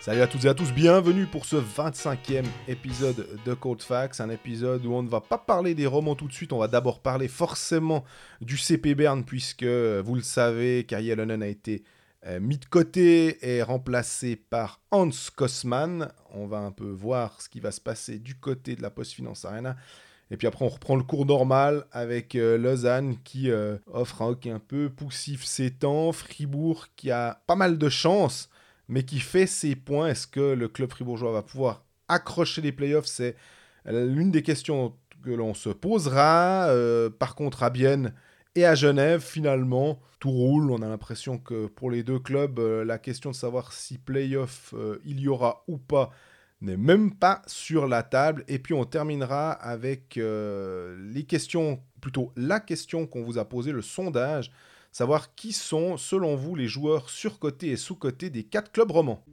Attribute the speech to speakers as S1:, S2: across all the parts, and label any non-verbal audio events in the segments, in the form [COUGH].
S1: Salut à toutes et à tous, bienvenue pour ce 25e épisode de Cold Facts, un épisode où on ne va pas parler des romans tout de suite, on va d'abord parler forcément du CP Bern, puisque vous le savez, Kari Allonen a été euh, mis de côté et remplacé par Hans Kosman. On va un peu voir ce qui va se passer du côté de la Post Finance Arena. Et puis après, on reprend le cours normal avec euh, Lausanne qui euh, offre un hockey un peu poussif ces temps. Fribourg qui a pas mal de chance, mais qui fait ses points. Est-ce que le club fribourgeois va pouvoir accrocher les playoffs? C'est l'une des questions que l'on se posera. Euh, par contre, à Bienne et à Genève, finalement, tout roule. On a l'impression que pour les deux clubs, la question de savoir si playoff il y aura ou pas n'est même pas sur la table. Et puis on terminera avec euh, les questions, plutôt la question qu'on vous a posée, le sondage, savoir qui sont, selon vous, les joueurs surcotés et sous-cotés des quatre clubs romans.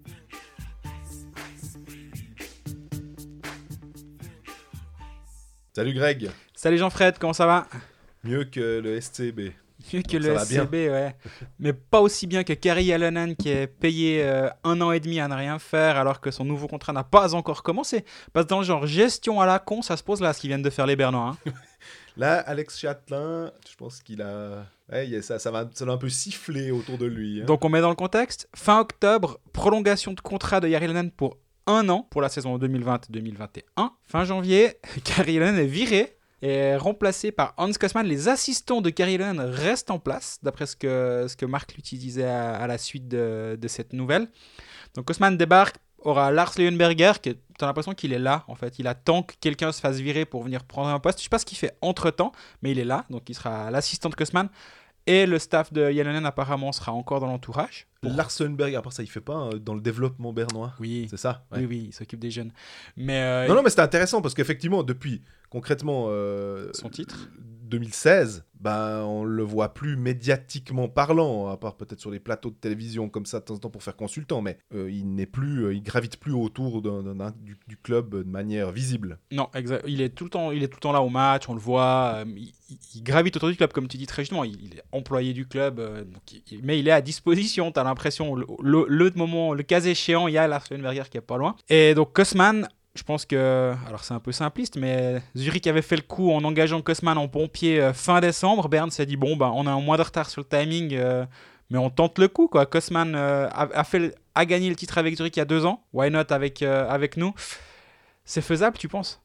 S1: Salut Greg,
S2: Salut Jean-Fred, comment ça va?
S1: Mieux que le SCB.
S2: Mieux [LAUGHS] que le. SCB, ouais. Mais pas aussi bien que Kerry Allonan qui est payé euh, un an et demi à ne rien faire alors que son nouveau contrat n'a pas encore commencé. Parce que dans le genre gestion à la con, ça se pose là ce qu'ils viennent de faire les Bernois. hein. [LAUGHS]
S1: Là, Alex Châtelain, je pense qu'il a... Ouais, ça, ça, va, ça va un peu siffler autour de lui. hein.
S2: Donc on met dans le contexte, fin octobre, prolongation de contrat de Yari Allonan pour un an pour la saison 2020-2021. Fin janvier, [LAUGHS] Kerry Allonan est viré est remplacé par Hans Kosman. Les assistants de Kerry Allonan restent en place, d'après ce que, ce que Marc Lutti disait à, à la suite de, de cette nouvelle. Donc Kosman débarque, aura Lars Leuenberger, qui as l'impression qu'il est là, en fait. Il attend que quelqu'un se fasse virer pour venir prendre un poste. Je sais pas ce qu'il fait entre-temps, mais il est là, donc il sera l'assistant de Kosman. Et le staff de Yalonen apparemment sera encore dans l'entourage.
S1: Larsenberg, après ça, il fait pas hein, dans le développement bernois.
S2: Oui,
S1: C'est ça ouais.
S2: oui, oui, il s'occupe des jeunes. Mais euh,
S1: Non, non, mais c'était intéressant parce qu'effectivement, depuis concrètement euh,
S2: son titre.
S1: 2016, ben, on le voit plus médiatiquement parlant, à part peut-être sur les plateaux de télévision comme ça de temps en temps pour faire consultant, mais euh, il n'est plus, euh, il gravite plus autour du, du club de manière visible.
S2: Non, exact. Il est tout le temps, il est tout le temps là au match, on le voit. il, gravite autour du club, comme tu dis très justement. Il, il est employé du club, euh, donc il- mais il est à disposition. T'as l'impression, le, le, le moment, le cas échéant, il y a Lars Leuenberger qui est pas loin. Et donc Kosman. Je pense que, alors c'est un peu simpliste, mais Zurich avait fait le coup en engageant Kosman en pompier euh, fin décembre. Bern s'est dit bon, bah, on a un mois de retard sur le timing, euh, mais on tente le coup. Quoi. Kosman euh, a, a fait, a gagné le titre avec Zurich il y a deux ans. Why not avec, avec nous? C'est faisable, tu penses?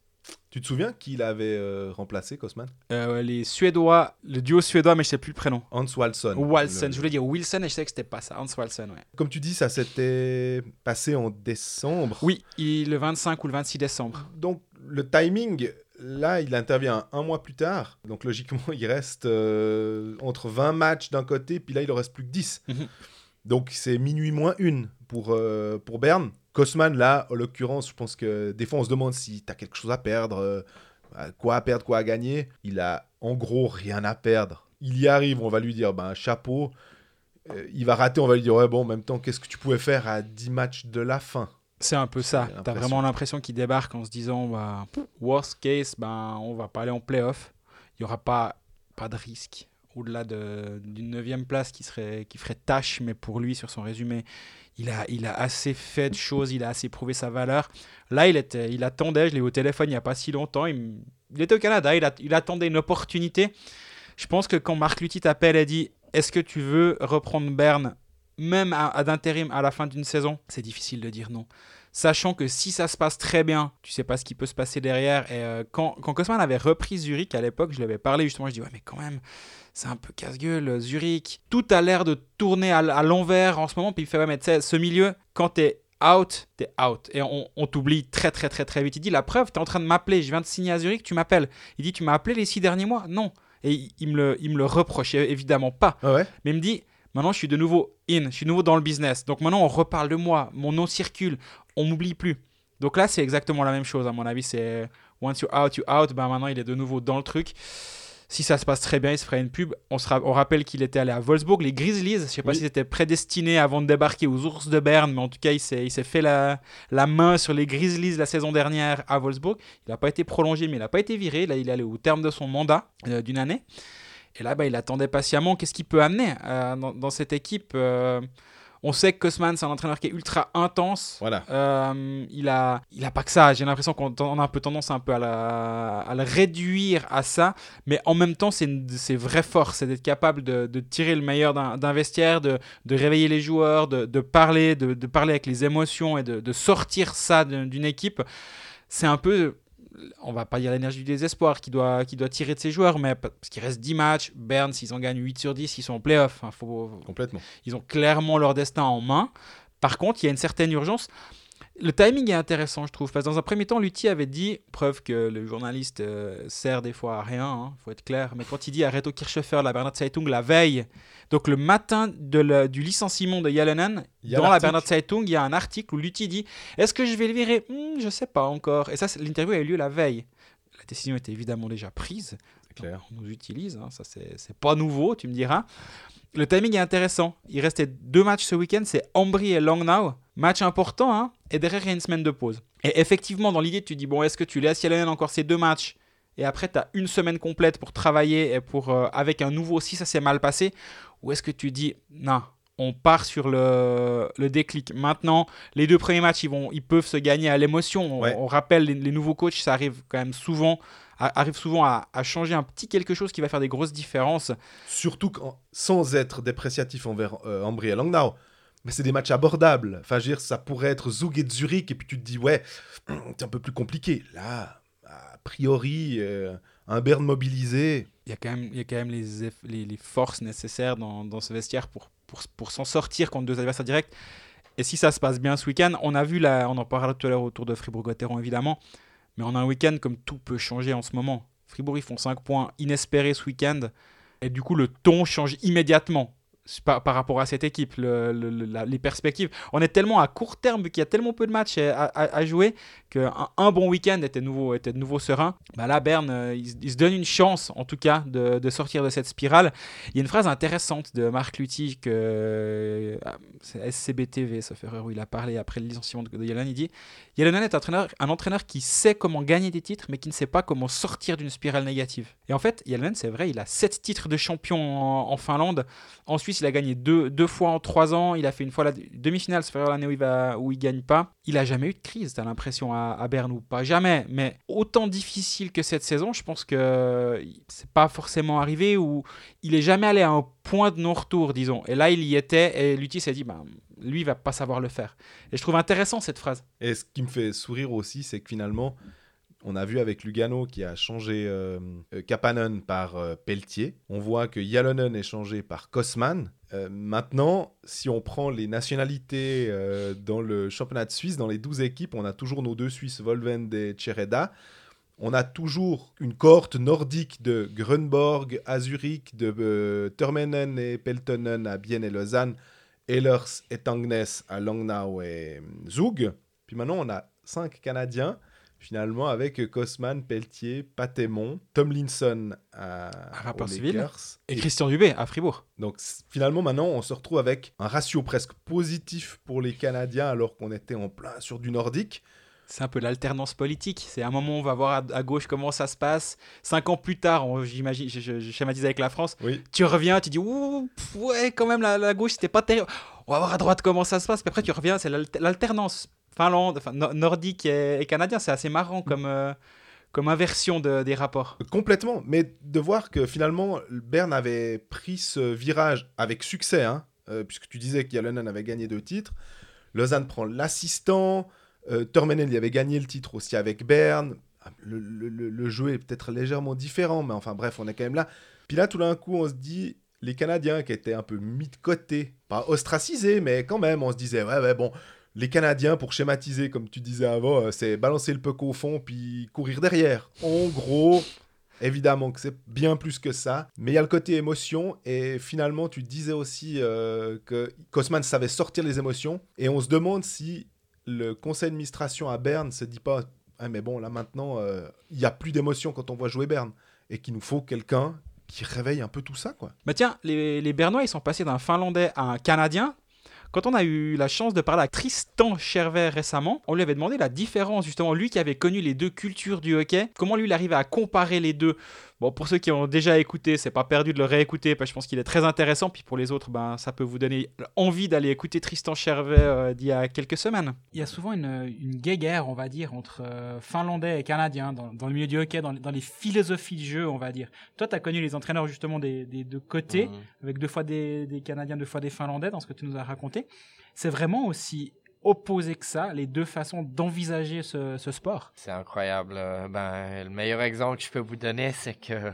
S1: Tu te souviens qui l'avait euh, remplacé, Kosman
S2: Euh, les Suédois, le duo suédois, mais je sais plus le prénom.
S1: Hans Walson.
S2: Walson,
S1: Le-
S2: je voulais dire Wilson et je sais que c'était pas ça. Hans Walson, ouais.
S1: Comme tu dis, ça s'était passé en décembre.
S2: Oui, il, le 25 ou le 26 décembre.
S1: Donc le timing, là, il intervient un mois plus tard. Donc logiquement, [LAUGHS] il reste euh, entre 20 matchs d'un côté, puis là, il en reste plus que 10.
S2: Mhm.
S1: Donc c'est minuit moins une pour, pour Berne. Kosman, là, en l'occurrence, je pense que des fois, on se demande si tu as quelque chose à perdre, euh, quoi à perdre, quoi à gagner. Il a en gros rien à perdre. Il y arrive, on va lui dire, ben, chapeau. Euh, il va rater, on va lui dire, ouais, bon, en même temps, qu'est-ce que tu pouvais faire à 10 matchs de la fin?
S2: C'est un peu ça. T'as vraiment l'impression qu'il débarque en se disant bah, worst case, ben, on va pas aller en playoff. Il y aura pas, pas de risque au-delà de- d'une neuvième place qui, serait, qui ferait tâche, mais pour lui, sur son résumé, il a, il a assez fait de choses, il a assez prouvé sa valeur. Là, il, était, il attendait, je l'ai eu au téléphone il n'y a pas si longtemps, il, était au Canada, il, attendait une opportunité. Je pense que quand Marc Lutti t'appelle et dit Est-ce que tu veux reprendre Berne, même à, à d'intérim à la fin d'une saison? C'est difficile de dire non sachant que si ça se passe très bien, tu sais pas ce qui peut se passer derrière. Et euh, quand, quand Kosman avait repris Zurich à l'époque, je lui avais parlé justement, je dis ouais mais quand même, c'est un peu casse-gueule, Zurich. Tout a l'air de tourner à, l'envers en ce moment, puis il fait ouais mais tu sais, ce milieu, quand t'es out, t'es out. Et on, on t'oublie très très très très vite. Il dit la preuve, t'es en train de m'appeler, je viens de signer à Zurich, tu m'appelles. Il dit tu m'as appelé les six derniers mois? Non. Et il, me le, il me le reprochait évidemment pas.
S1: Ah ouais?
S2: Mais il me dit, maintenant je suis de nouveau in, je suis de nouveau dans le business. Donc maintenant on reparle de moi, mon nom circule, on m'oublie plus. Donc là c'est exactement la même chose à mon avis. C'est once you're out, you're out. Ben maintenant il est de nouveau dans le truc. Si ça se passe très bien, il se ferait une pub. On, rappelle qu'il était allé à Wolfsburg, les Grizzlies. Je sais pas
S1: Oui.
S2: si c'était prédestiné avant de débarquer aux Ours de Berne, mais en tout cas, il s'est fait la, la main sur les Grizzlies la saison dernière à Wolfsburg. Il n'a pas été prolongé, mais il n'a pas été viré. Là, il est allé au terme de son mandat euh, d'une année. Et là, bah, il attendait patiemment. Qu'est-ce qu'il peut amener euh, dans, dans cette équipe euh, On sait que Kosman, c'est un entraîneur qui est ultra intense.
S1: Voilà.
S2: Euh, il a, il a pas que ça. J'ai l'impression qu'on on a un peu tendance un peu à, la- à le réduire à ça, mais en même temps, c'est une de ses vraies forces, c'est d'être capable de, de tirer le meilleur d'un vestiaire, de, de réveiller les joueurs, de, de parler, de, parler avec les émotions et de, sortir ça d'une équipe. C'est un peu, on va pas dire l'énergie du désespoir qui doit, qui doit tirer de ses joueurs, mais pa- parce qu'il reste 10 matchs. Berne, s'ils en gagnent 8 sur 10, ils sont en playoff. Enfin, faut,
S1: Complètement.
S2: ils ont clairement leur destin en main. Par contre, il y a une certaine urgence. Le timing est intéressant, je trouve, parce que dans un premier temps, Lutti avait dit, preuve que le journaliste euh, sert des fois à rien, il faut être clair, mais quand il dit à Reto Kirchhofer, la Bernard Zeitung, la veille, donc le matin de du licenciement de Yalonen, dans la. Bernard Zeitung, il y a un article où Lutti dit Est-ce que je vais le virer? Hmm, Je sais pas encore. Et ça, l'interview a eu lieu la veille. La décision était évidemment déjà prise.
S1: Clair.
S2: On nous utilise, hein, ça c'est c'est pas nouveau, tu me diras. Le timing est intéressant. Il restait deux matchs ce week-end, c'est Ambry et Langnau. Match important, hein, et derrière il y a une semaine de pause. Et effectivement, dans l'idée, tu dis, bon, est-ce que tu laisses Yalonen encore ces deux matchs et après tu as une semaine complète pour travailler et pour, euh, avec un nouveau si ça s'est mal passé Ou est-ce que tu dis, non, on part sur le, le déclic. Maintenant, les deux premiers matchs, ils, vont, ils peuvent se gagner à l'émotion. On,
S1: Ouais.
S2: on rappelle, les, les nouveaux coachs, ça arrive quand même souvent, a- arrive souvent à, à changer un petit quelque chose qui va faire des grosses différences.
S1: Surtout quand- sans être dépréciatif envers euh, Ambry et Langnau. Mais c'est des matchs abordables. Enfin, je veux dire, ça pourrait être Zug et Zurich, et puis tu te dis, ouais, [CLEARS THROAT] c'est un peu plus compliqué. Là, a priori, euh, un Berne mobilisé,
S2: Il y a quand même, il y a quand même les, les, forces nécessaires dans, dans ce vestiaire pour, pour, pour s'en sortir contre deux adversaires directs. Et si ça se passe bien ce week-end, on a vu, là, on en parlera tout à l'heure autour de Fribourg-Gotteron évidemment, mais on a un week-end comme tout peut changer en ce moment. Fribourg, ils font 5 points inespérés ce week-end, et du coup, le ton change immédiatement par, rapport à cette équipe, les perspectives. On est tellement à court terme, qu'il y a tellement peu de matchs à, jouer, qu'un un bon week-end était nouveau, était de nouveau serein. Bah là, Berne, euh, il, se- donne une chance, en tout cas, de, sortir de cette spirale. Il y a une phrase intéressante de Marc Lutti, que euh, c'est SCBTV, sauf erreur, où il a parlé après le licenciement de, de. Il dit Yalonen est un entraîneur, un entraîneur qui sait comment gagner des titres, mais qui ne sait pas comment sortir d'une spirale négative. Et en fait, Yalonen, c'est vrai, il a 7 titres de champion en, en Finlande. En Suisse, il a gagné deux, deux fois en 3 ans. Il a fait une fois la demi-finale, c'est l'année où il va, où il gagne pas. Il a jamais eu de crise, t'as l'impression, à, Berne ou pas. Jamais. Mais autant difficile que cette saison, je pense que c'est pas forcément arrivé ou il est jamais allé à un point de non-retour, disons. Et là, il y était et Lutti s'est dit, ben, lui, il va pas savoir le faire. Et je trouve intéressant cette phrase.
S1: Et ce qui me fait sourire aussi, c'est que finalement, on a vu avec Lugano qui a changé euh, euh, Kapanen par euh, Pelletier. On voit que Yalonen est changé par Kosman. Euh, maintenant, si on prend les nationalités dans le championnat de Suisse, dans les 12 équipes, on a toujours nos deux Suisses, Volvend et Chereda. On a toujours une cohorte nordique de Grunborg à Zurich, de Törmenen et Peltonen à Bienne et Lausanne, Ehlers et Tangnes à Langnau et Zug. Puis maintenant, on a cinq Canadiens, finalement, avec Kosman, Pelletier, Patémon, Tomlinson à,
S2: À
S1: aux. Lakers.
S2: Et Christian Dubé à Fribourg.
S1: Donc finalement, maintenant, on se retrouve avec un ratio presque positif pour les Canadiens, alors qu'on était en plein sur du nordique.
S2: C'est un peu l'alternance politique. C'est un moment où on va voir à, à gauche comment ça se passe. Cinq ans plus tard, j'imagine, je, je- je schématise avec la France.
S1: Oui.
S2: Tu reviens, tu dis ouh, pff, ouais, quand même la, la gauche c'était pas terrible. On va voir à droite comment ça se passe. Puis après tu reviens, c'est l'alt- l'alternance. Finlande, enfin, no- nordique et, et canadien, c'est assez marrant comme, euh, comme inversion de- des rapports.
S1: Complètement, mais de voir que finalement Berne avait pris ce virage avec succès, hein, euh, puisque tu disais qu'Yalonen avait gagné deux titres, Lausanne prend l'assistant, euh, Törmenen il avait gagné le titre aussi avec Berne, Ah, le, le- le- le jeu est peut-être légèrement différent, mais enfin bref, on est quand même là. Puis là, tout d'un coup, on se dit, les Canadiens qui étaient un peu mis de côté, pas ostracisés, mais quand même, on se disait, ouais, ouais, bon, les Canadiens, pour schématiser, comme tu disais avant, euh, c'est balancer le puck au fond puis courir derrière. En gros, évidemment que c'est bien plus que ça, mais il y a le côté émotion et finalement, tu disais aussi euh, que Kosman savait sortir les émotions et on se demande si le conseil d'administration à Berne se dit pas, ah, mais bon, là maintenant, euh, il y a plus d'émotion quand on voit jouer Berne et qu'il nous faut quelqu'un qui réveille un peu tout ça, quoi.
S2: Bah tiens, les, les Bernois, ils sont passés d'un Finlandais à un Canadien. Quand on a eu la chance de parler avec Tristan Chervet récemment, on lui avait demandé la différence, justement, lui qui avait connu les deux cultures du hockey, comment lui il arrivait à comparer les deux? Bon, pour ceux qui ont déjà écouté, c'est pas perdu de le réécouter, parce que je pense qu'il est très intéressant. Puis pour les autres, ben, ça peut vous donner envie d'aller écouter Tristan Chervet euh, d'il y a quelques semaines. Il y a souvent une, une guéguerre, on va dire, entre euh, Finlandais et Canadiens dans, dans, le milieu du hockey, dans, dans, les philosophies de jeu, on va dire. Toi, tu as connu les entraîneurs justement des, des deux côtés, mmh. avec deux fois des, des Canadiens, deux fois des Finlandais, dans ce que tu nous as raconté. C'est vraiment aussi opposé que ça, les deux façons d'envisager ce, sport
S3: C'est incroyable. Ben, le meilleur exemple que je peux vous donner, c'est que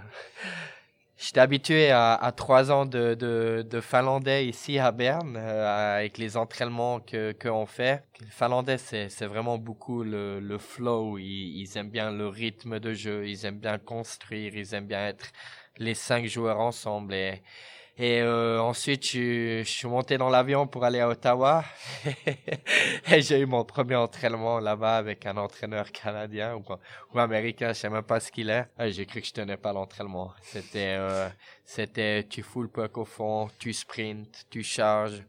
S3: [LAUGHS] j'étais habitué à, trois ans de, finlandais ici à Berne, euh, avec les entraînements que qu'on fait. Le finlandais, c'est vraiment beaucoup le, flow. Ils, aiment bien le rythme de jeu, ils aiment bien construire, ils aiment bien être les cinq joueurs ensemble. Et euh, ensuite, je, je, suis monté dans l'avion pour aller à Ottawa. [LAUGHS] et j'ai eu mon premier entraînement là-bas avec un entraîneur canadien ou, américain, je sais même pas ce qu'il est. J'ai cru que je tenais pas l'entraînement. C'était, euh, c'était, tu fous le puck au fond, tu sprints, tu charges,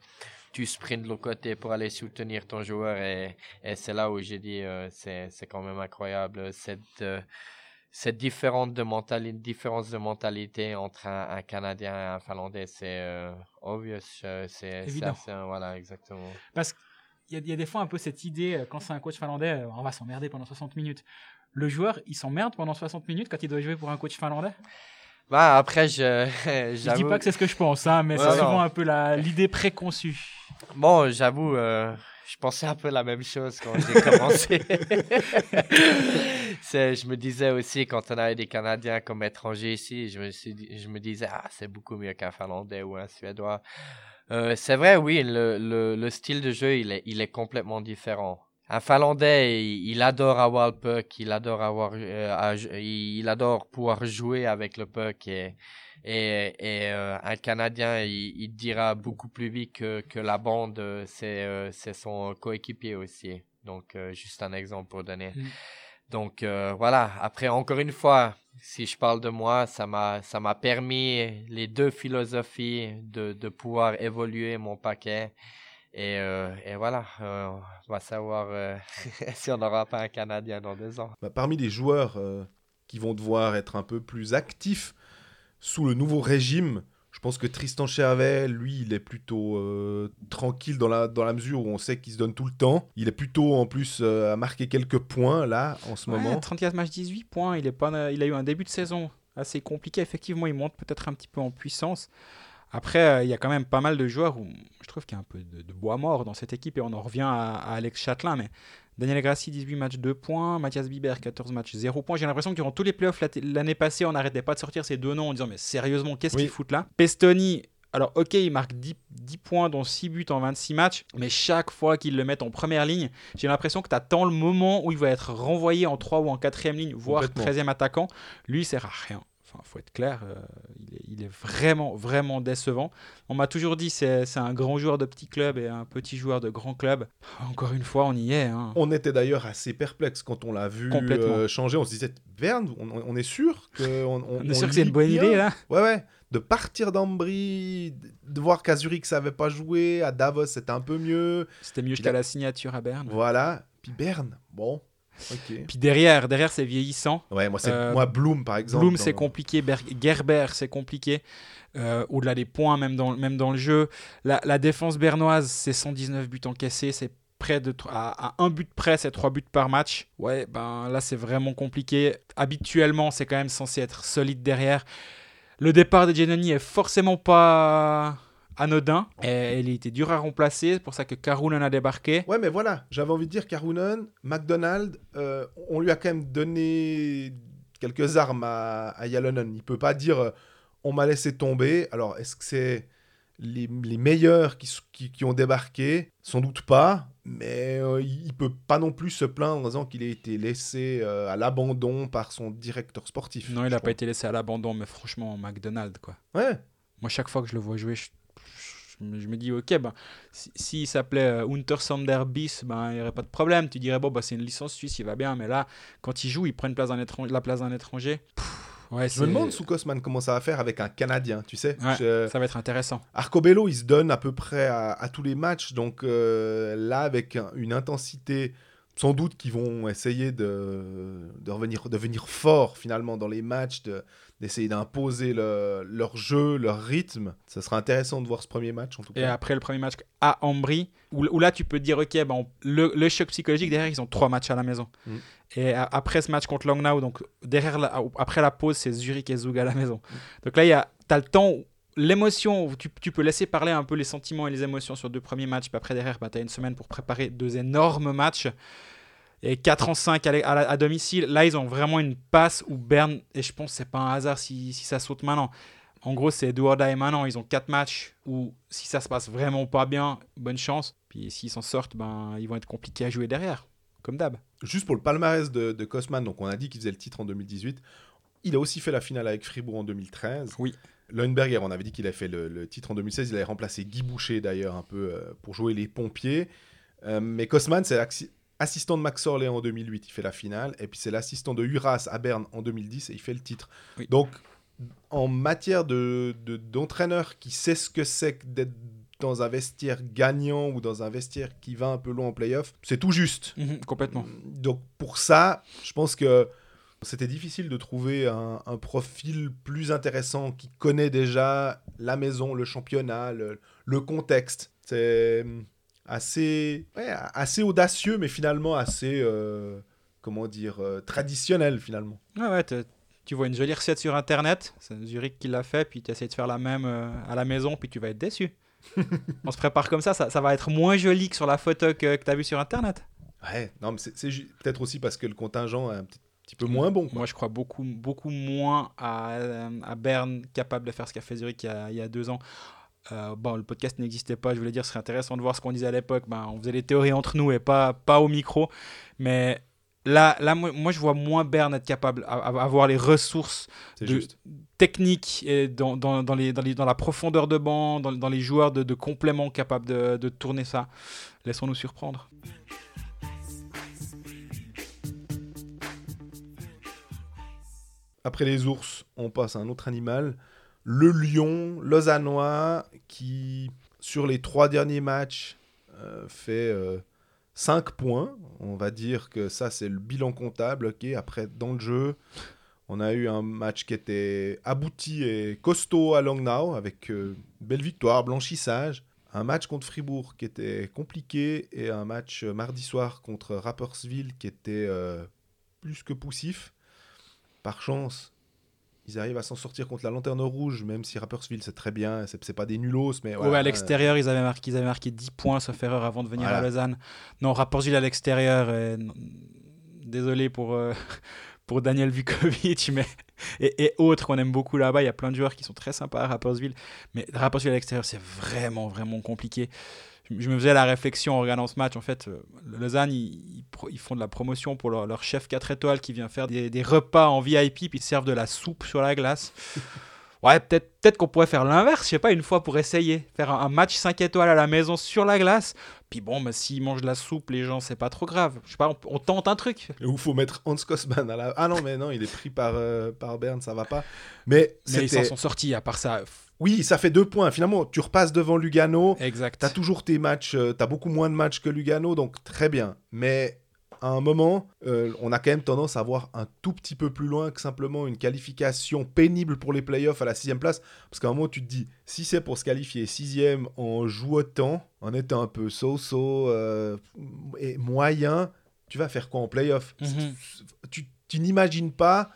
S3: tu sprints de l'autre côté pour aller soutenir ton joueur. Et, et c'est là où j'ai dit, euh, c'est, c'est quand même incroyable cette euh, cette différence de mentalité, différence de mentalité entre un, un, Canadien et un Finlandais, c'est euh, obvious. Euh, c'est
S2: évident.
S3: voilà, exactement.
S2: Parce qu'il y, y, a des fois un peu cette idée, euh, quand c'est un coach finlandais, on va s'emmerder pendant 60 minutes. Le joueur, il s'emmerde pendant 60 minutes quand il doit jouer pour un coach finlandais?
S3: Bah, après, je. [LAUGHS]
S2: je dis pas que c'est ce que je pense, hein, mais ouais, c'est souvent un peu l'idée préconçue.
S3: Bon, j'avoue, euh, je pensais un peu la même chose quand j'ai commencé. [LAUGHS] je me disais aussi, quand on avait des Canadiens comme étrangers ici, je me, suis, je me disais, ah, c'est beaucoup mieux qu'un Finlandais ou un Suédois. Euh, c'est vrai, oui, le, le, le, style de jeu, il est, il est complètement différent. Un Finlandais, il, il adore avoir le puck, il adore avoir, euh, il adore pouvoir jouer avec le puck et, et, et euh, un Canadien, il, il, dira beaucoup plus vite que, que la bande, euh, c'est euh, son coéquipier aussi. Donc, euh, juste un exemple pour donner. Mm. Donc, voilà. Après, encore une fois, si je parle de moi, ça m'a ça m'a permis les deux philosophies de, de pouvoir évoluer mon paquet. Et, euh, et, voilà, euh, on va savoir euh, [LAUGHS] si on n'aura pas un Canadien dans deux ans.
S1: Bah, parmi les joueurs qui vont devoir être un peu plus actifs sous le nouveau régime, je pense que Tristan Chervet, lui, il est plutôt euh, tranquille dans la, dans la mesure où on sait qu'il se donne tout le temps. Il est plutôt en plus euh, à marquer quelques points là en ce
S2: ouais,
S1: moment.
S2: 34 matchs, 18 points. Il, est pas, il a eu un début de saison assez compliqué. Effectivement, il monte peut-être un petit peu en puissance. Après, euh, il y a quand même pas mal de joueurs où je trouve qu'il y a un peu de, de, bois mort dans cette équipe et on en revient à, à Alex Châtelain. Mais Daniel Grassi, 18 matchs, 2 points. Mathias Biber, 14 matchs, 0 points. J'ai l'impression que durant tous les playoffs l'année passée, on n'arrêtait pas de sortir ces deux noms en disant Mais sérieusement, qu'est-ce oui. qu'ils foutent là? Pestoni, alors ok, il marque 10, 10, points, dont 6 buts en 26 matchs, mais chaque fois qu'ils le mettent en première ligne, j'ai l'impression que tu attends le moment où il va être renvoyé en 3 ou en 4 ligne, voire 13e attaquant. Lui, il sert à rien. Enfin, faut être clair, euh, il, est, il, est, vraiment, vraiment décevant. On m'a toujours dit c'est c'est un grand joueur de petit club et un petit joueur de grand club. [LAUGHS] Encore une fois, on y est. Hein.
S1: On était d'ailleurs assez perplexe quand on l'a vu euh, changer. On se disait, Berne, on, on, est sûr que on,
S2: on, on est sûr que c'est une bonne bien. idée là.
S1: Ouais, ouais. De partir d'Ambry, de voir qu'à Zurich ça avait pas joué, à Davos c'était un peu mieux.
S2: C'était mieux jusqu'à la signature à Berne.
S1: Voilà. Puis Berne, bon,
S2: Okay. Puis derrière, derrière c'est vieillissant.
S1: Ouais, moi, euh, moi Bloom par exemple.
S2: Bloom c'est compliqué, Ber Gerber c'est compliqué. Euh, Au-delà des points, même dans, même dans le jeu. La, la défense bernoise, c'est 119 buts encaissés, c'est près de à, à, un but près, c'est 3 buts par match. Ouais, ben là c'est vraiment compliqué. Habituellement, c'est quand même censé être solide derrière. Le départ de Giannoni est forcément pas anodin. Et il était dur à remplacer, c'est pour ça que Karunen a débarqué.
S1: Ouais, mais voilà, j'avais envie de dire Karunen, McDonald, euh, on lui a quand même donné quelques armes à, à Yalonen. Il peut pas dire euh, on m'a laissé tomber. Alors, est-ce que c'est les, les, meilleurs qui, qui, qui, ont débarqué? Sans doute pas, mais euh, il peut pas non plus se plaindre en disant qu'il a été laissé euh, à l'abandon par son directeur sportif.
S2: Non, il n'a pas été laissé à l'abandon, mais franchement, McDonald, quoi.
S1: Ouais.
S2: Moi, chaque fois que je le vois jouer, je je me dis, ok, ben, s'il si, s'appelait euh, Hunter Sander Bis, ben, il n'y aurait pas de problème. Tu dirais, bon, bah, c'est une licence suisse, il va bien. Mais là, quand il joue, il prend une place la place d'un étranger.
S1: Pff, ouais, je me demande, sous Cosman, comment ça va faire avec un Canadien, tu sais.
S2: Ouais, je... Ça va être intéressant.
S1: Arcobello, il se donne à peu près à, à tous les matchs. Donc euh, là, avec une intensité sans doute qu'ils vont essayer de, de, revenir, de venir fort finalement dans les matchs, de, d'essayer d'imposer le- leur jeu, leur rythme. Ça sera intéressant de voir ce premier match en tout
S2: Et
S1: cas.
S2: après le premier match à Ambry, où, où là tu peux te dire, ok, ben, on- le, le choc psychologique, derrière, ils ont trois matchs à la maison.
S1: Mm.
S2: Et a- après ce match contre Langnau, donc derrière la- après la pause, c'est Zurich et Zug à la maison. Donc là, tu as le temps, l'émotion, tu, tu peux laisser parler un peu les sentiments et les émotions sur deux premiers matchs. Puis après, derrière, tu as une semaine pour préparer deux énormes matchs. Et 4 en 5 à, à domicile. Là, ils ont vraiment une passe où Berne, et je pense que c'est pas un hasard si, si ça saute maintenant. En gros, c'est do or die maintenant. Ils ont 4 matchs où, si ça se passe vraiment pas bien, bonne chance. Puis s'ils s'en sortent, ben, ils vont être compliqués à jouer derrière, comme d'hab.
S1: Juste pour le palmarès de, de Kosman, donc on a dit qu'il faisait le titre en 2018. Il a aussi fait la finale avec Fribourg en 2013.
S2: Oui.
S1: Leuenberger, on avait dit qu'il avait fait le, le titre en 2016. Il avait remplacé Guy Boucher d'ailleurs un peu euh, pour jouer les pompiers. Euh, mais Kosman, c'est assistant de Max Orlé en 2008. Il fait la finale. Et puis c'est l'assistant de Uras à Berne en 2010 et il fait le titre.
S2: Oui.
S1: Donc en matière de, de- d'entraîneur qui sait ce que c'est que d'être dans un vestiaire gagnant ou dans un vestiaire qui va un peu loin en playoff, c'est tout juste.
S2: Mhm, complètement.
S1: Donc pour ça, je pense que c'était difficile de trouver un, un profil plus intéressant qui connaît déjà la maison, le championnat, le, le contexte. C'est assez, ouais, assez audacieux, mais finalement assez, euh, comment dire, euh, traditionnel finalement.
S2: Ouais, ouais, te- tu vois une jolie recette sur internet, c'est Zurich qui l'a fait, puis tu essaies de faire la même euh, à la maison, puis tu vas être déçu. [LAUGHS] On se prépare comme ça, ça, ça va être moins joli que sur la photo que, tu as vue sur internet.
S1: Ouais, non, mais c'est peut-être aussi parce que le contingent est un petit, petit peu moins bon. quoi.
S2: Moi, je crois beaucoup, beaucoup moins à, à Berne capable de faire ce qu'a fait Zurich il y a, il y a deux ans. Euh, bon, le podcast n'existait pas, je voulais dire, ce serait intéressant de voir ce qu'on disait à l'époque. Ben, on faisait les théories entre nous et pas, pas au micro. Mais là, là moi, moi, je vois moins Berne être capable, à, à avoir les ressources de- techniques et dans, dans, dans, les, dans, les- dans la profondeur de banc, dans, dans les joueurs de, de complément capables de, de tourner ça. Laissons-nous surprendre.
S1: Après les ours, on passe à un autre animal, le lion lausannois, qui, sur les trois derniers matchs, euh, fait 5 points. On va dire que ça, c'est le bilan comptable. ok. Après, dans le jeu, on a eu un match qui était abouti et costaud à Langnau, avec euh, belle victoire, blanchissage. Un match contre Fribourg qui était compliqué et un match euh, mardi soir contre Rapperswil qui était euh, plus que poussif. Par chance, ils arrivent à s'en sortir contre la Lanterne Rouge, même si Rapperswil c'est très bien, c'est pas des nulos, mais
S2: Ouais, à l'extérieur, ils, avaient marqué, ils avaient marqué 10 points, sauf erreur, avant de venir
S1: Voilà.
S2: à Lausanne. Non, Rapportville à l'extérieur. Désolé pour, euh, [LAUGHS] pour Daniel Vukovic mais, et, et autres qu'on aime beaucoup là-bas. Il y a plein de joueurs qui sont très sympas à Rapportville. Mais Rapportville à l'extérieur, c'est vraiment, vraiment compliqué. Je, me faisais la réflexion en regardant ce match. En fait, euh, Lausanne, ils, font de la promotion pour leur, leur chef 4 étoiles qui vient faire des, des repas en VIP, puis ils servent de la soupe sur la glace. [LAUGHS] Ouais, peut-être peut qu'on pourrait faire l'inverse, je sais pas, une fois pour essayer. Faire un, un match 5 étoiles à la maison sur la glace. Puis bon, bah, s'ils mangent de la soupe, les gens, c'est pas trop grave. Je sais pas, on, on tente un truc.
S1: Où faut mettre Hans Kosman à la... Ah non, mais non, il est pris par, euh, par Berne, ça va pas. Mais,
S2: Mais ils s'en sont sortis, à part ça.
S1: Oui, ça fait deux points. Finalement, tu repasses devant Lugano,
S2: Exact.
S1: T'as toujours tes matchs, euh, t'as beaucoup moins de matchs que Lugano, donc très bien. Mais à un moment, euh, on a quand même tendance à voir un tout petit peu plus loin que simplement une qualification pénible pour les playoffs à la sixième place. Parce qu'à un moment, tu te dis, si c'est pour se qualifier sixième en jouant, en étant un peu so-so euh, et moyen, tu vas faire quoi en playoff?
S2: Mhm.
S1: Tu, tu n'imagines pas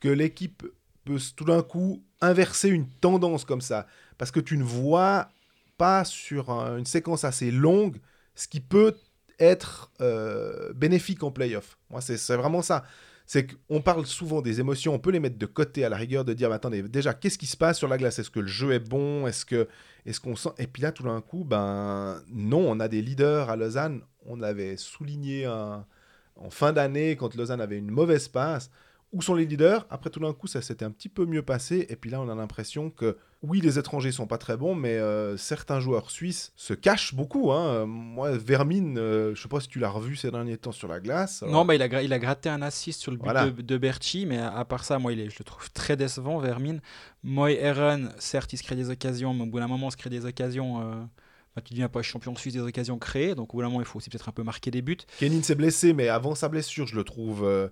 S1: que l'équipe peut tout d'un coup inverser une tendance comme ça. Parce que tu ne vois pas sur un- une séquence assez longue ce qui peut être euh, bénéfique en playoff. Moi, c'est vraiment ça. C'est qu'on parle souvent des émotions, on peut les mettre de côté à la rigueur, de dire, mais attendez, déjà, qu'est-ce qui se passe sur la glace? Est-ce que le jeu est bon? Est-ce que est-ce qu'on sent? Et puis là, tout d'un coup, ben non, on a des leaders à Lausanne. On l'avait souligné en fin d'année quand Lausanne avait une mauvaise passe. Où sont les leaders Après, tout d'un coup, ça s'était un petit peu mieux passé. Et puis là, on a l'impression que, oui, les étrangers sont pas très bons, mais euh, certains joueurs suisses se cachent beaucoup. hein. Moi, Vermine, euh, je sais pas si tu l'as revu ces derniers temps sur la glace. Alors,
S2: Non, bah, il, a, gra- il a gratté un assist sur le but
S1: Voilà.
S2: de, de Berchi, mais à, à part ça, moi, il est, je le trouve très décevant, Vermine. Moy Eren, certes, il se crée des occasions, mais au bout d'un moment, on se crée des occasions. euh, bah, tu deviens pas champion suisse des occasions créées, donc au bout d'un moment, il faut aussi peut-être un peu marquer des buts.
S1: Kenin s'est blessé, mais avant sa blessure, je le trouve euh,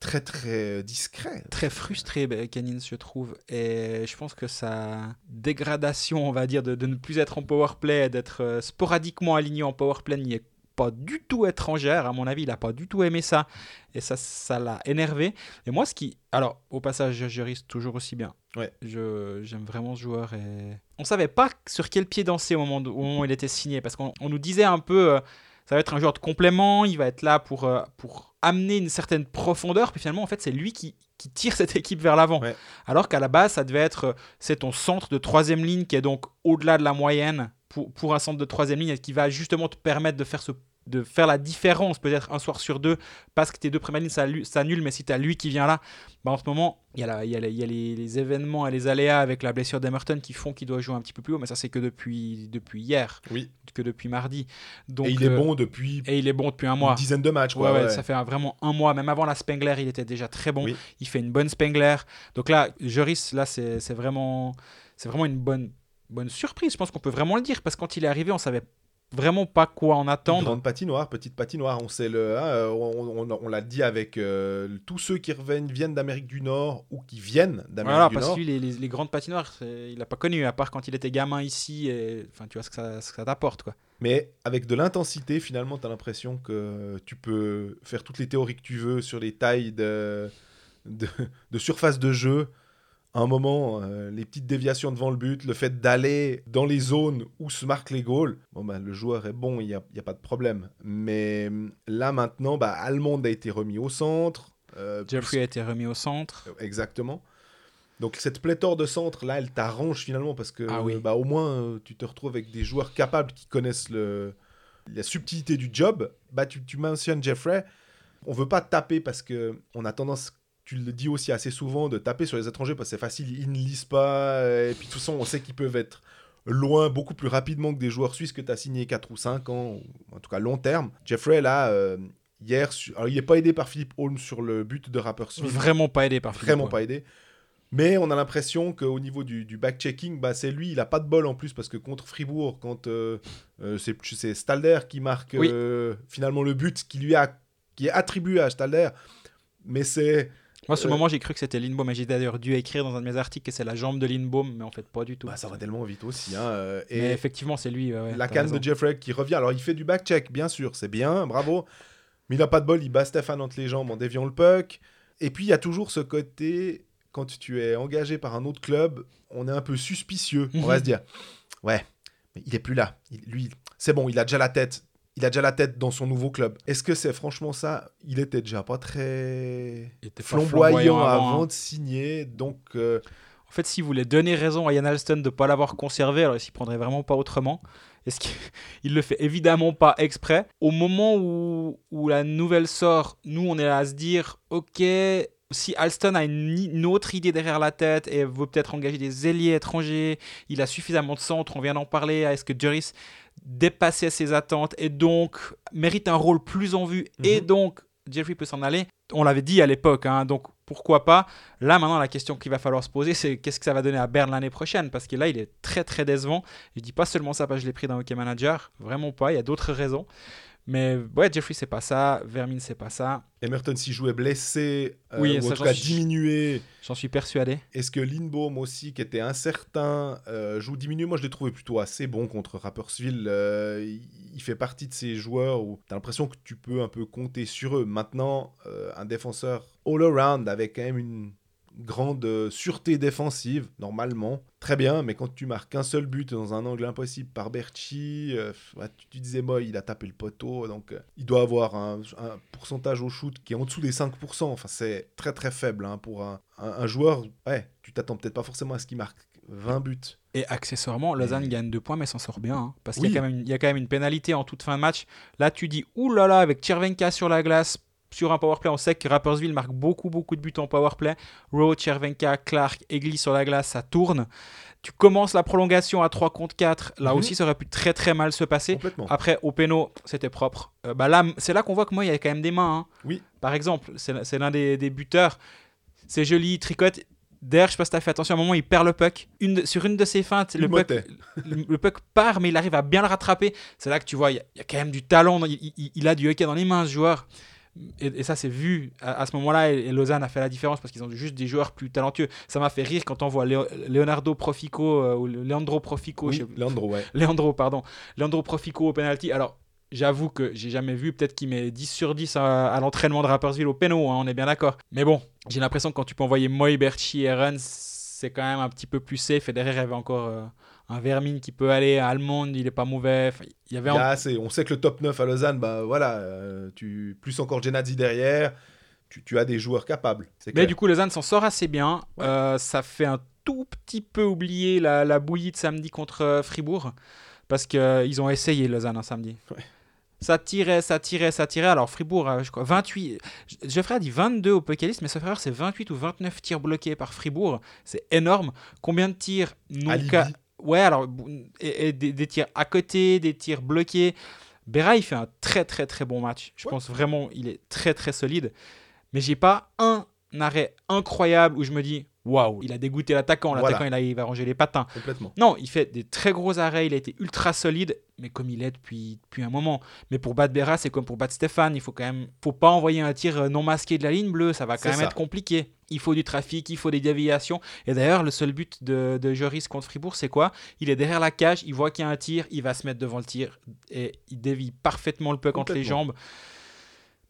S1: très très discret.
S2: très frustré, ben, Cannings, je trouve. Et je pense que sa dégradation, on va dire, de, de ne plus être en power play, d'être euh, sporadiquement aligné en power play, n'y est pas du tout étrangère. À mon avis, il n'a pas du tout aimé ça. Et ça, ça l'a énervé. Et moi, ce qui. Alors, au passage, je risque toujours aussi bien.
S1: Ouais.
S2: J'aime vraiment ce joueur. Et... On savait pas sur quel pied danser au moment, de- au moment où il était signé. Parce qu'on on nous disait un peu. euh, ça va être un joueur de complément, il va être là pour, euh, pour amener une certaine profondeur, puis finalement, en fait, c'est lui qui, qui tire [LAUGHS] cette équipe vers l'avant.
S1: Ouais.
S2: Alors qu'à la base, ça devait être, euh, c'est ton centre de troisième ligne qui est donc au-delà de la moyenne pour, pour un centre de troisième ligne et qui va justement te permettre de faire, ce, de faire la différence peut-être un soir sur deux parce que tes deux premières lignes ça lu- s'annulent, mais si tu as lui qui vient là, bah en ce moment, il y a, la- il y a, la- il y a les, les événements et les aléas avec la blessure d'Emerton qui font qu'il doit jouer un petit peu plus haut, mais ça c'est que depuis, depuis hier,
S1: Oui.
S2: que depuis mardi. Donc,
S1: et il est
S2: euh,
S1: bon depuis
S2: et il est bon depuis un
S1: une
S2: mois.
S1: dizaine de matchs. Quoi,
S2: Ouais, ouais,
S1: ouais.
S2: ça fait vraiment un mois. Même avant la Spengler, il était déjà très bon.
S1: Oui.
S2: Il fait une bonne Spengler. Donc là, Joris, là, c'est c'est vraiment, c'est vraiment une bonne, bonne surprise. Je pense qu'on peut vraiment le dire parce que quand il est arrivé, on savait vraiment pas quoi en attendre.
S1: Grande patinoire, petite patinoire, on sait le, hein, euh, on, on- on l'a dit avec euh, tous ceux qui reviennent viennent d'Amérique du Nord ou qui viennent d'Amérique
S2: Voilà,
S1: du
S2: parce
S1: Nord.
S2: que lui, les, les- les grandes patinoires, il n'a pas connu, à part quand il était gamin ici. Et, enfin, tu vois ce que ça, que ça t'apporte, quoi.
S1: Mais avec de l'intensité, finalement, tu as l'impression que tu peux faire toutes les théories que tu veux sur les tailles de, de, de surface de jeu. À un moment, euh, les petites déviations devant le but, le fait d'aller dans les zones où se marquent les goals, bon, bah, le joueur est bon, il n'y a, il y a pas de problème. Mais hum, là, maintenant, bah, Almond a été remis au centre. euh,
S2: Jeffrey a été remis au centre.
S1: Exactement. Donc cette pléthore de centres là, elle t'arrange finalement parce que
S2: Ah oui.
S1: bah, au moins euh, tu te retrouves avec des joueurs capables qui connaissent le, la subtilité du job. Bah tu, tu mentionnes Jeffrey. On veut pas taper parce que on a tendance, tu le dis aussi assez souvent, de taper sur les étrangers parce que c'est facile, ils ne lisent pas et puis de toute façon on sait qu'ils peuvent être loin beaucoup plus rapidement que des joueurs suisses que tu as signé 4 ou 5 ans, ou en tout cas long terme. Jeffrey là, euh, hier, su- alors il n'est pas aidé par Philippe Holmes sur le but de Rapperswil
S2: Vraiment pas aidé par Philippe,
S1: vraiment
S2: ouais.
S1: pas aidé. Mais on a l'impression qu'au niveau du, du back-checking, bah, c'est lui, il a pas de bol en plus parce que contre Fribourg, quand euh, euh, c'est c'est Stalder qui marque
S2: Oui.
S1: euh, finalement le but qui lui a qui est attribué à Stalder, mais c'est
S2: Moi, ce
S1: Euh,
S2: moment, j'ai cru que c'était Lindbaum et j'ai d'ailleurs dû écrire dans un de mes articles que c'est la jambe de Lindbaum, mais en fait, pas du tout.
S1: bah, ça va tellement vite aussi. Hein, euh, et
S2: Mais effectivement, c'est lui. ouais,
S1: la canne
S2: raison.
S1: de Jeffrey qui revient. Alors il fait du back-check, bien sûr, c'est bien, bravo. Mais il a pas de bol, il bat Stéphane entre les jambes en déviant le puck. Et puis il y a toujours ce côté, quand tu es engagé par un autre club, on est un peu suspicieux. On va [LAUGHS] se dire, ouais, mais il est plus là. Il- lui, c'est bon, il a déjà la tête. Il a déjà la tête dans son nouveau club. Est-ce que c'est franchement ça? Il était déjà pas très
S2: Il était pas
S1: flamboyant,
S2: avant,
S1: avant
S2: hein.
S1: de signer. Donc, euh,
S2: En fait, s'il voulait donner raison à Ian Alston de ne pas l'avoir conservé, alors il s'y prendrait vraiment pas autrement. Est-ce qu'il [LAUGHS] le fait évidemment pas exprès? Au moment où, où la nouvelle sort, nous, on est là à se dire ok, si Alston a une, une autre idée derrière la tête et veut peut-être engager des ailiers étrangers, il a suffisamment de centre, on vient d'en parler. Est-ce que Juris dépassait ses attentes et donc mérite un rôle plus en vue et
S1: Mhm.
S2: donc Jeffrey peut s'en aller On l'avait dit à l'époque, hein, donc pourquoi pas Là, maintenant, la question qu'il va falloir se poser, c'est qu'est-ce que ça va donner à Berne l'année prochaine? Parce que là, il est très, très décevant. Je dis pas seulement ça parce que je l'ai pris dans Hockey Manager, vraiment pas, il y a d'autres raisons. Mais ouais, Jeffrey, c'est pas ça. Vermin, c'est pas ça.
S1: Emerton s'y jouait blessé, euh,
S2: Oui,
S1: ou
S2: ça,
S1: en tout cas
S2: suis-
S1: diminué.
S2: J'en suis persuadé.
S1: Est-ce que Lindbaum aussi, qui était incertain, euh, joue diminué? Moi, je l'ai trouvé plutôt assez bon contre Rapperswil. Euh, il, il fait partie de ces joueurs où tu as l'impression que tu peux un peu compter sur eux. Maintenant, euh, un défenseur all-around avec quand même une grande euh, sûreté défensive, normalement. Très bien, mais quand tu marques un seul but dans un angle impossible par Berchi, euh, tu, tu disais, moi, il a tapé le poteau, donc euh, il doit avoir un, un pourcentage au shoot qui est en dessous des 5%. Enfin, c'est très très faible hein, pour un, un- un joueur. Ouais, tu t'attends peut-être pas forcément à ce qu'il marque 20 buts.
S2: Et accessoirement, Lausanne gagne deux points, mais s'en sort bien. hein. parce
S1: Oui.
S2: qu'il y, a quand même une- il y a quand même une pénalité en toute fin de match. Là, tu dis, oulala, avec Chervenka sur la glace, sur un powerplay, on sait que Rappersville marque beaucoup, beaucoup de buts en powerplay. Rowe, Chervenka, Clark, Egli sur la glace, ça tourne. Tu commences la prolongation à 3 contre 4. Là
S1: Mhm.
S2: aussi, ça aurait pu très, très mal se passer. Après, au péno, c'était propre. Euh, bah là, c'est là qu'on voit que moi, il y a quand même des mains. hein.
S1: Oui.
S2: Par exemple, c'est l'un des, des buteurs. C'est joli, il tricote. D'ailleurs, je sais pas si t'as fait attention, à un moment, il perd le puck. Une de- sur une de ses feintes, le puck, le, le puck part, mais il arrive à bien le rattraper. C'est là que tu vois, il y, a- il y a quand même du talent. Il, il- il a du hockey dans les mains, ce joueur. Et, et ça, c'est vu à, à ce moment-là. Et, et Lausanne a fait la différence parce qu'ils ont juste des joueurs plus talentueux. Ça m'a fait rire quand on voit Léo- Leonardo Profico euh, ou Leandro Profico.
S1: Oui, Leandro, ouais. [LAUGHS]
S2: Leandro, pardon. Leandro Profico au penalty. Alors, j'avoue que j'ai jamais vu. Peut-être qu'il met 10 sur 10 à, à l'entraînement de Rapperswil au péno, hein, on est bien d'accord. Mais bon, j'ai l'impression que quand tu peux envoyer Moy, Berchi et Rens, c'est quand même un petit peu plus safe. Et derrière, il y avait encore euh, un Vermine qui peut aller. Almond, il est pas mauvais. Il y avait
S1: y
S2: en-
S1: a assez. On sait que le top 9 à Lausanne, bah voilà, euh, tu, plus encore Genadzi derrière, tu, tu as des joueurs capables.
S2: Mais
S1: clair.
S2: du coup, Lausanne s'en sort assez bien.
S1: Ouais.
S2: Euh, ça fait un tout petit peu oublier la, la bouillie de samedi contre euh, Fribourg. Parce qu'ils ont essayé Lausanne un samedi.
S1: Ouais.
S2: Ça tirait, ça tirait, ça tirait. Alors Fribourg, je crois, 28. Je- Geoffrey a dit 22 au Pokélis, mais sauf erreur, c'est 28 ou 29 tirs bloqués par Fribourg. C'est énorme. Combien de tirs n'ont
S1: Alibi.
S2: Ouais, alors, et, et des, des tirs à côté, des tirs bloqués. Berra, il fait un très très très bon match. Je
S1: Ouais.
S2: pense vraiment, il est très très solide. Mais j'ai pas un arrêt incroyable où je me dis, waouh, il a dégoûté l'attaquant.
S1: Voilà.
S2: L'attaquant, il, a- il va ranger les patins.
S1: Complètement.
S2: Non, il fait des très gros arrêts, il a été ultra solide, mais comme il est depuis, depuis un moment. Mais pour battre Berra, c'est comme pour battre Stéphane, il faut quand même, faut pas envoyer un tir euh, non masqué de la ligne bleue, ça va quand même
S1: ça.
S2: être compliqué. Il faut du trafic, il faut des déviations. Et d'ailleurs, le seul but de, de Joris contre Fribourg, c'est quoi? Il est derrière la cage, il voit qu'il y a un tir, il va se mettre devant le tir et il dévie parfaitement le puck entre les jambes.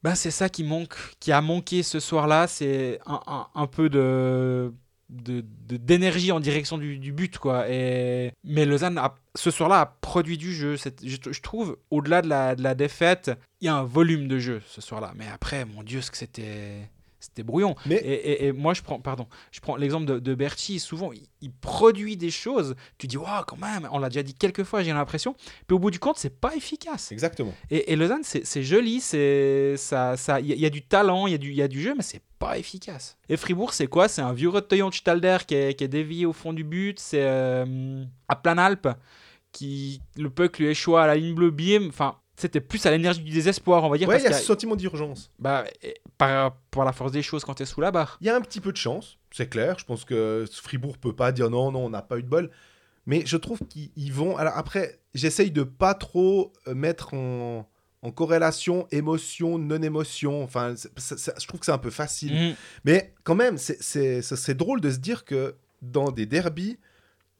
S2: Ben, c'est ça qui manque, qui a manqué ce soir-là, c'est un, un- un peu de de- de- d'énergie en direction du, du but quoi et mais Lausanne a- ce soir-là a produit du jeu je, je trouve au-delà de la, de la défaite il y a un volume de jeu ce soir-là mais après mon dieu ce que c'était c'était brouillon
S1: Mais-
S2: et, et- et moi je prends pardon je prends l'exemple de, de Berti souvent il, il produit des choses tu dis waouh quand même on l'a déjà dit quelques fois j'ai l'impression puis au bout du compte c'est pas efficace
S1: Exactement.
S2: et, et Lausanne, c'est joli, c'est ça, ça, il y, a- il y a du talent, il y, a du- y a du jeu, mais c'est pas efficace. Et Fribourg, c'est quoi? C'est un vieux de Stalder qui est, qui est dévié au fond du but. C'est euh, à Planalp qui le puck lui échoue à la ligne bleue, bim. Enfin, c'était plus à l'énergie du désespoir, on va dire.
S1: Ouais,
S2: parce
S1: il y a ce sentiment d'urgence.
S2: bah, par, par la force des choses quand t'es sous la barre.
S1: Il y a un petit peu de chance, c'est clair. Je pense que Fribourg peut pas dire non, non, on n'a pas eu de bol. Mais je trouve qu'ils ils vont. Alors après, j'essaye de pas trop euh, mettre en, en corrélation émotion, non-émotion. Enfin, je trouve que c'est un peu facile.
S2: Mhm.
S1: Mais quand même, c'est drôle de se dire que dans des derbies,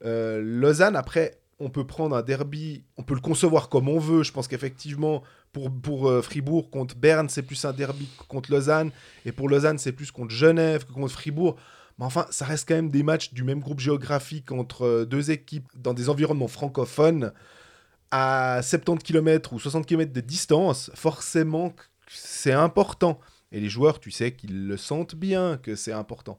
S1: euh, Lausanne, après, on peut prendre un derby, on peut le concevoir comme on veut. Je pense qu'effectivement, pour, pour euh, Fribourg contre Berne, c'est plus un derby contre Lausanne. Et pour Lausanne, c'est plus contre Genève que contre Fribourg. Mais enfin, ça reste quand même des matchs du même groupe géographique entre euh, deux équipes dans des environnements francophones à 70 km ou 60 km de distance. Forcément, c'est important. Et les joueurs, tu sais qu'ils le sentent bien que c'est important.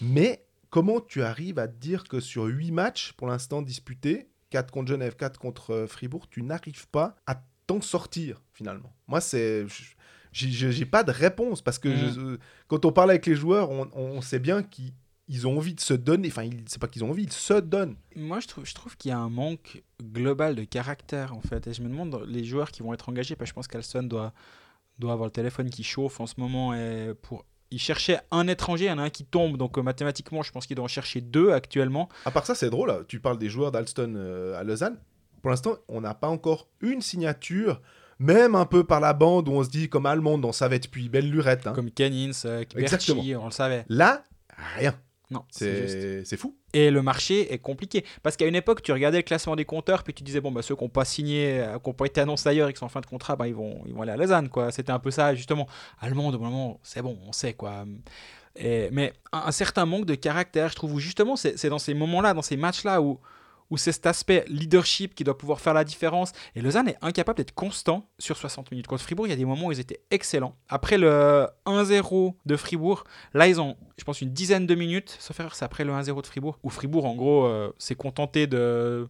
S1: Mais comment tu arrives à te dire que sur 8 matchs pour l'instant disputés, 4 contre Genève, 4 contre euh, Fribourg, tu n'arrives pas à t'en sortir finalement Moi, c'est. je- J'ai pas de réponse parce que je- euh, quand on parle avec les joueurs, on, on sait bien qu'ils ils ont envie de se donner. Enfin, c'est pas qu'ils ont envie, ils se donnent.
S2: Moi, je trouve, je trouve qu'il y a un manque global de caractère, en fait. Et je me demande, les joueurs qui vont être engagés, parce que je pense qu'Alston doit, doit avoir le téléphone qui chauffe en ce moment. Et pour... Il cherchait un étranger, il y en a un qui tombe. Donc, euh, mathématiquement, je pense qu'il doit en chercher deux actuellement.
S1: À part ça, c'est drôle. là. Tu parles des joueurs d'Alston euh, à Lausanne. Pour l'instant, on n'a pas encore une signature, même un peu par la bande où on se dit comme Allemande, on savait depuis belle lurette. hein.
S2: Comme Canins, euh,
S1: Exactement.
S2: Berchi, on le savait.
S1: Là, rien.
S2: Non, c'est
S1: fou.
S2: Et le marché est compliqué. Parce qu'à une époque, tu regardais le classement des compteurs, puis tu disais, bon, bah, ceux qui n'ont pas signé, euh, qui n'ont pas été annoncés ailleurs et qui sont en fin de contrat, bah, ils, vont, ils vont aller à Lausanne. C'était un peu ça, justement. Allemande, au moment, c'est bon, on sait. quoi. Et- mais un, un certain manque de caractère, je trouve, où justement, c'est c'est dans ces moments-là, dans ces matchs-là, où, où c'est cet aspect leadership qui doit pouvoir faire la différence. Et Lausanne est incapable d'être constant sur 60 minutes. Contre Fribourg, il y a des moments où ils étaient excellents. Après le 1-0 de Fribourg, là, ils ont, je pense, une dizaine de minutes, sauf erreur, c'est après le 1-0 de Fribourg, où Fribourg, en gros, euh, s'est contenté de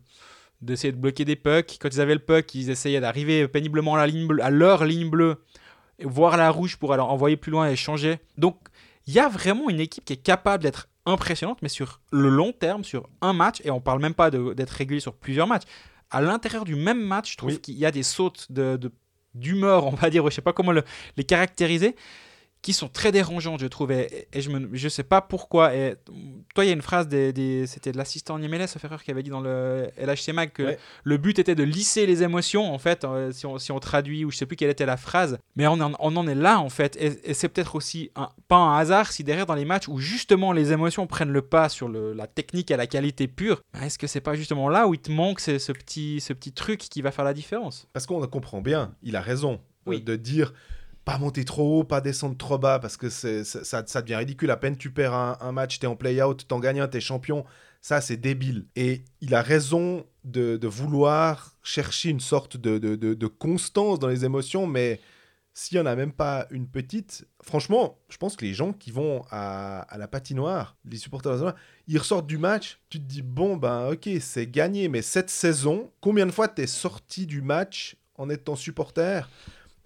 S2: d'essayer de bloquer des pucks. Quand ils avaient le puck, ils essayaient d'arriver péniblement à, à leur ligne bleue, et voir la rouge pour aller envoyer plus loin et changer. Donc, il y a vraiment une équipe qui est capable d'être impressionnante, mais sur le long terme, sur un match, et on parle même pas d'être régulier sur plusieurs matchs. À l'intérieur du même match, je trouve
S1: Oui.
S2: qu'il y a des sautes de- d'humeur, on va dire, je sais pas comment le- les caractériser, qui sont très dérangeantes, je trouve. Et, et je ne je sais pas pourquoi. Et, toi, il y a une phrase, des, des- c'était de l'assistant MLS, Ferrer, qui avait dit dans le LHC Mag que
S1: Ouais.
S2: le but était de lisser les émotions, en fait, euh, si, on, si on traduit, ou je sais plus quelle était la phrase. Mais on en, on en est là, en fait. Et, et c'est peut-être aussi un- pas un hasard si derrière, dans les matchs où justement les émotions prennent le pas sur le- la technique et la qualité pure, ben, est-ce que c'est pas justement là où il te manque ce, ce petit, ce petit truc qui va faire la différence?
S1: Parce qu'on comprend bien, il a raison euh,
S2: Oui.
S1: de dire pas monter trop haut, pas descendre trop bas, parce que c'est, ça, ça devient ridicule. À peine tu perds un, match, t'es en play-out, t'en gagnes un, t'es champion. Ça, c'est débile. Et il a raison de, vouloir chercher une sorte de, constance dans les émotions, mais s'il n'y en a même pas une petite, franchement, je pense que les gens qui vont à, la patinoire, les supporters ils ressortent du match, tu te dis, bon, ben ok, c'est gagné, mais cette saison, combien de fois t'es sorti du match en étant supporter?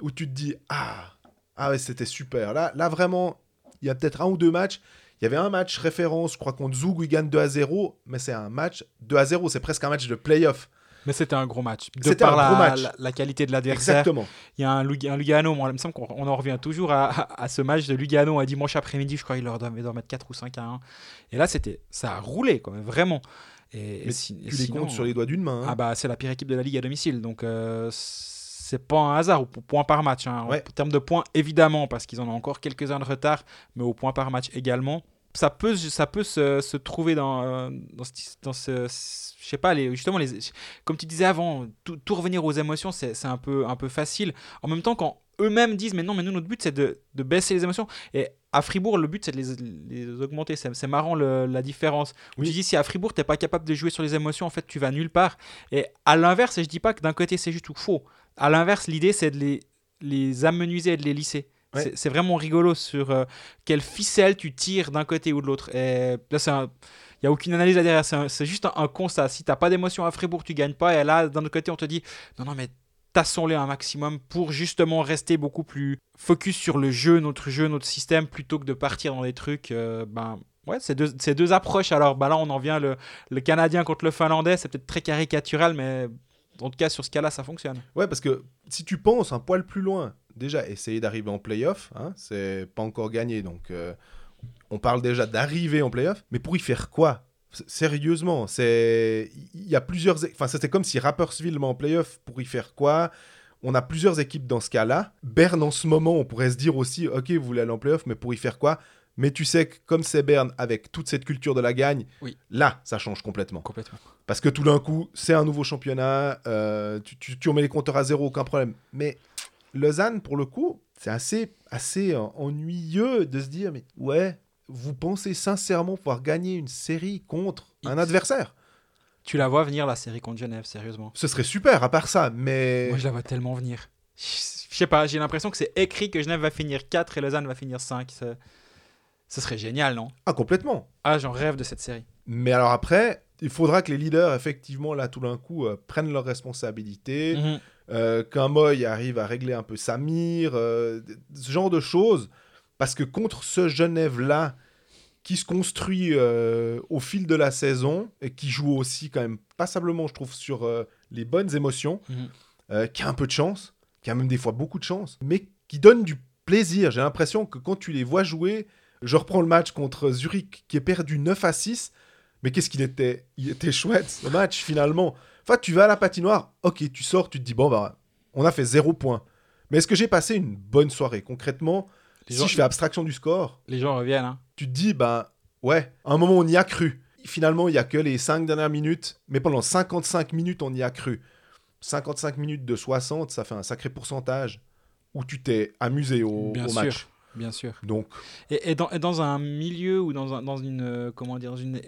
S1: Où tu te dis, ah, ah ouais, c'était super. Là, là vraiment, il y a peut-être un ou deux matchs. Il y avait un match référence, je crois, contre Zug où ils gagnent 2 à 0, mais c'est un match 2 à 0, c'est presque un match de playoff.
S2: Mais c'était un gros match. De par
S1: un gros
S2: la,
S1: match.
S2: La, la qualité de l'adversaire.
S1: Exactement.
S2: Il y a un, un Lugano, moi, il me semble qu'on on en revient toujours à, à- à ce match de Lugano un dimanche après-midi, je crois qu'il leur doit mettre 4 ou 5 à 1. Et là, c'était, ça a roulé, quoi, vraiment. Et, et
S1: Tu les
S2: sinon,
S1: comptes sur les doigts d'une main. hein.
S2: Ah bah, c'est la pire équipe de la Ligue à domicile, donc euh, c'est pas un hasard, au point par match. hein.
S1: Ouais.
S2: En termes de points, évidemment, parce qu'ils en ont encore quelques-uns de retard, mais au point par match également. Ça peut, ça peut se, se trouver dans, euh, dans, ce, dans ce- je sais pas, les, justement, les, comme tu disais avant, tout, tout revenir aux émotions, c'est c'est un peu, un peu facile. En même temps, quand eux-mêmes disent, mais non, mais nous, notre but, c'est de, de baisser les émotions. Et à Fribourg, le but, c'est de les, les augmenter. C'est c'est marrant le- la différence. Où
S1: Oui.
S2: Tu dis, si à Fribourg, t'es pas capable de jouer sur les émotions, en fait, tu vas nulle part. Et à l'inverse, et je dis pas que d'un côté, c'est juste ou faux. À l'inverse, l'idée, c'est de les, les amenuiser et de les lisser.
S1: Ouais.
S2: C'est- vraiment rigolo sur euh, quelle ficelle tu tires d'un côté ou de l'autre. Et là, c'est un- il n'y a aucune analyse là derrière, c'est juste un, un constat. Si tu n'as pas d'émotion à Fribourg, tu gagnes pas. Et là, d'un autre côté, on te dit non, non, mais tassons-les un maximum pour justement rester beaucoup plus focus sur le jeu, notre jeu, notre système, plutôt que de partir dans des trucs. euh, ben, ouais, c'est deux, c'est deux approches. Alors ben là, on en vient le, le Canadien contre le Finlandais. C'est peut-être très caricatural, mais en tout cas, sur ce cas-là, ça fonctionne.
S1: Ouais, parce que si tu penses un poil plus loin, déjà, essayer d'arriver en playoff, hein, c'est pas encore gagné. Donc, euh, on parle déjà d'arriver en playoff. Mais pour y faire quoi? Sérieusement, c'est il y a plusieurs. Enfin, c'était comme si Rapperswil met en playoff pour y faire quoi? On a plusieurs équipes dans ce cas-là. Berne, en ce moment, on pourrait se dire aussi, ok, vous voulez aller en playoff, mais pour y faire quoi? Mais tu sais que comme c'est Berne, avec toute cette culture de la gagne,
S2: Oui.
S1: là, ça change complètement.
S2: Complètement.
S1: Parce que tout d'un coup, c'est un nouveau championnat, euh, tu, tu, tu remets les compteurs à zéro, aucun problème. Mais Lausanne, pour le coup, c'est assez, assez euh, ennuyeux de se dire, mais ouais, vous pensez sincèrement pouvoir gagner une série contre un adversaire?
S2: Tu la vois venir, la série contre Genève, sérieusement.
S1: Ce serait super, à part ça, mais...
S2: Moi, je la vois tellement venir. Je je sais pas, j'ai l'impression que c'est écrit que Genève va finir 4 et Lausanne va finir 5. Ce serait génial, non?
S1: Ah, complètement.
S2: Ah, j'en rêve de cette série.
S1: Mais alors après, il faudra que les leaders, effectivement, là, tout d'un coup, euh, prennent leurs responsabilités.
S2: Mhm.
S1: euh, qu'un Moy arrive à régler un peu sa mire, euh, ce genre de choses. Parce que contre ce Genève-là, qui se construit euh, au fil de la saison, et qui joue aussi quand même passablement, je trouve, sur les bonnes émotions,
S2: Mhm.
S1: qui a un peu de chance, qui a même des fois beaucoup de chance, mais qui donne du plaisir. J'ai l'impression que quand tu les vois jouer, je reprends le match contre Zurich, qui est perdu 9 à 6, mais qu'est-ce qu'il était? Il était chouette, ce match, finalement. Enfin, tu vas à la patinoire, ok, tu sors, tu te dis, bon, bah, on a fait zéro point. Mais est-ce que j'ai passé une bonne soirée? Concrètement,
S2: Les
S1: si
S2: gens-
S1: je fais abstraction du score,
S2: Les gens reviennent. Hein.
S1: tu te dis, bah, ouais, à un moment, on y a cru. Finalement, il y a que les 5 dernières minutes, mais pendant 55 minutes, on y a cru. 55 minutes de 60, ça fait un sacré pourcentage où tu t'es amusé au,
S2: Bien
S1: au
S2: sûr. Bien sûr.
S1: Donc,
S2: Et, et dans, et dans un milieu ou dans, un- dans une, euh, comment dire, une,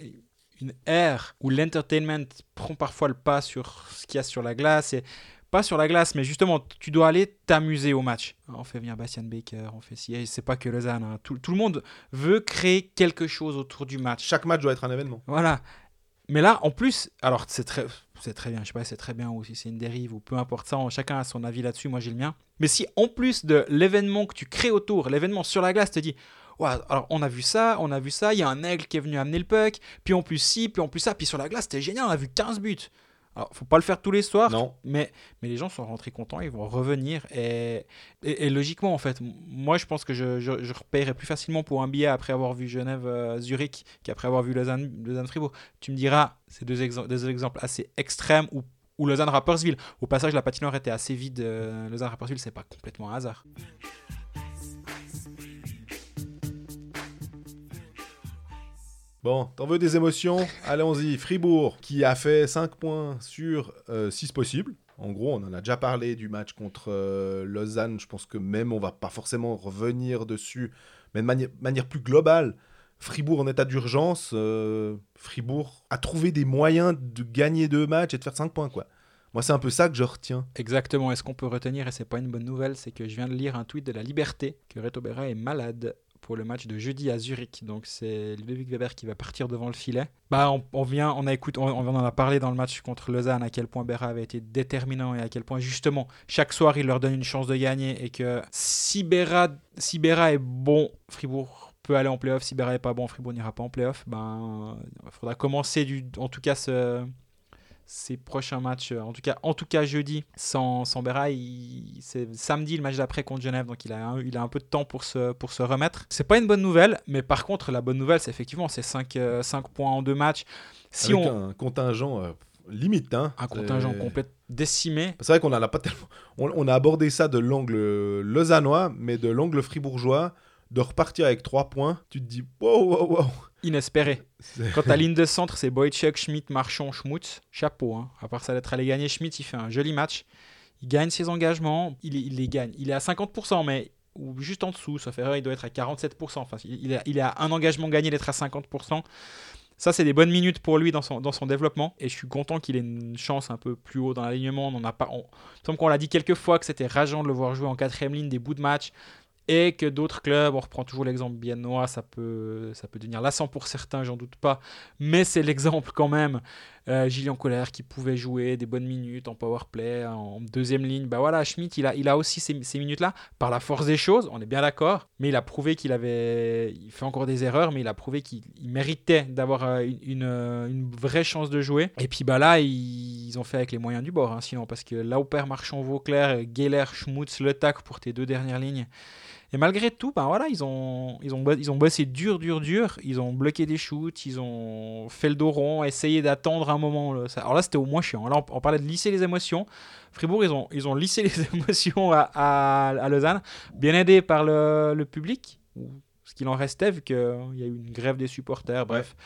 S2: une ère où l'entertainment prend parfois le pas sur ce qu'il y a sur la glace, et pas sur la glace, mais justement, tu dois aller t'amuser au match. On fait venir Bastian Baker, on fait si, c'est pas que Lausanne. hein. Tout, tout le monde veut créer quelque chose autour du match.
S1: chaque match doit être un événement.
S2: Voilà. Mais là, en plus, alors c'est très, c'est très bien, je sais pas si c'est très bien ou si c'est une dérive ou peu importe ça, on- chacun a son avis là-dessus, moi j'ai le mien. Mais si en plus de l'événement que tu crées autour, l'événement sur la glace te dit, ouais, alors on a vu ça, on a vu ça, il y a un aigle qui est venu amener le puck, puis en plus ci, puis en plus ça, puis sur la glace c'était génial, on a vu 15 buts. Alors, faut pas le faire tous les soirs,
S1: Non.
S2: mais, mais les gens sont rentrés contents, ils vont revenir. Et, et, et logiquement, en fait, moi, je pense que je, je, je repayerais plus facilement pour un billet après avoir vu Genève-Zurich qu'après avoir vu Lausanne- Lausanne-Fribourg. tu me diras, c'est deux, exem- deux exemples assez extrêmes ou ou Lausanne-Rapperswil. Au passage, la patinoire était assez vide. euh, Lausanne-Rapperswil, c'est pas complètement un hasard.
S1: Bon, t'en veux des émotions? Allons-y. Fribourg, qui a fait 5 points sur 6 possibles. En gros, on en a déjà parlé du match contre euh, Lausanne. Je pense que même on va pas forcément revenir dessus, mais de mani- manière plus globale. Fribourg en état d'urgence, euh, Fribourg a trouvé des moyens de gagner deux matchs et de faire 5 points, quoi. Moi, c'est un peu ça que je retiens.
S2: Exactement. Et ce qu'on peut retenir, et c'est pas une bonne nouvelle, c'est que je viens de lire un tweet de la Liberté que Reto Berra est malade pour le match de jeudi à Zurich. Donc c'est Ludovic Weber qui va partir devant le filet. Bah on, vient, on a écoute, on, on en a parlé dans le match contre Lausanne à quel point Berra avait été déterminant et à quel point justement chaque soir il leur donne une chance de gagner et que si Berra, si Berra est bon, Fribourg peut aller en playoff. Si Berra est pas bon, Fribourg n'ira pas en playoff. Ben il faudra commencer du, en tout cas ce ces prochains matchs, euh, en tout cas, en tout cas jeudi, sans, sans c'est samedi le match d'après contre Genève, donc il a, un, il a un peu de temps pour se, pour se remettre. C'est pas une bonne nouvelle, mais par contre, la bonne nouvelle, c'est effectivement ces 5, points en deux matchs. Si
S1: Avec
S2: on
S1: un contingent euh, limite. Hein.
S2: un contingent complet décimé,
S1: C'est vrai qu'on a. On, on a abordé ça de l'angle lausannois, mais de l'angle fribourgeois, de repartir avec 3 points, tu te dis wow, wow, wow.
S2: inespéré. Quand ta [LAUGHS] ligne de centre, c'est Boychuk, Schmidt, Marchand, Schmutz, chapeau. Hein. À part ça d'être allé gagner, Schmidt, il fait un joli match. Il gagne ses engagements, il, il les gagne. Il est à 50%, mais ou juste en dessous, sauf erreur, il doit être à 47%. Enfin, il, est, il à un engagement gagné d'être à 50%. Ça, c'est des bonnes minutes pour lui dans son, dans son développement. Et je suis content qu'il ait une chance un peu plus haut dans l'alignement. On en a pas. On, il me semble qu'on l'a dit quelques fois que c'était rageant de le voir jouer en quatrième ligne des bouts de match. Et que d'autres clubs, on reprend toujours l'exemple biennois, ça peut, ça peut devenir lassant pour certains, j'en doute pas. Mais c'est l'exemple quand même. Euh, Gillian Colère qui pouvait jouer des bonnes minutes en power play, en deuxième ligne. Bah voilà, Schmidt, il a, il a aussi ces, minutes-là par la force des choses, on est bien d'accord. Mais il a prouvé qu'il avait. Il fait encore des erreurs, mais il a prouvé qu'il il méritait d'avoir euh, euh, une vraie chance de jouer. Et puis bah là, ils, ils ont fait avec les moyens du bord, hein, sinon, parce que Lauper, Marchand, Vauclair, Geller, Schmutz, Le Tac pour tes deux dernières lignes. Et malgré tout, ben voilà, ils ont, ils ont, ils ont bossé dur, dur, dur. Ils ont bloqué des shoots, ils ont fait le dos rond, essayé d'attendre un moment. Alors là, c'était au moins chiant. Là, on, parlait de lisser les émotions. Fribourg, ils ont, ils ont lissé [LAUGHS] les émotions à, à, Lausanne, bien aidé par le, le public, ce qu'il en restait, vu qu'il y a eu une grève des supporters. Bref,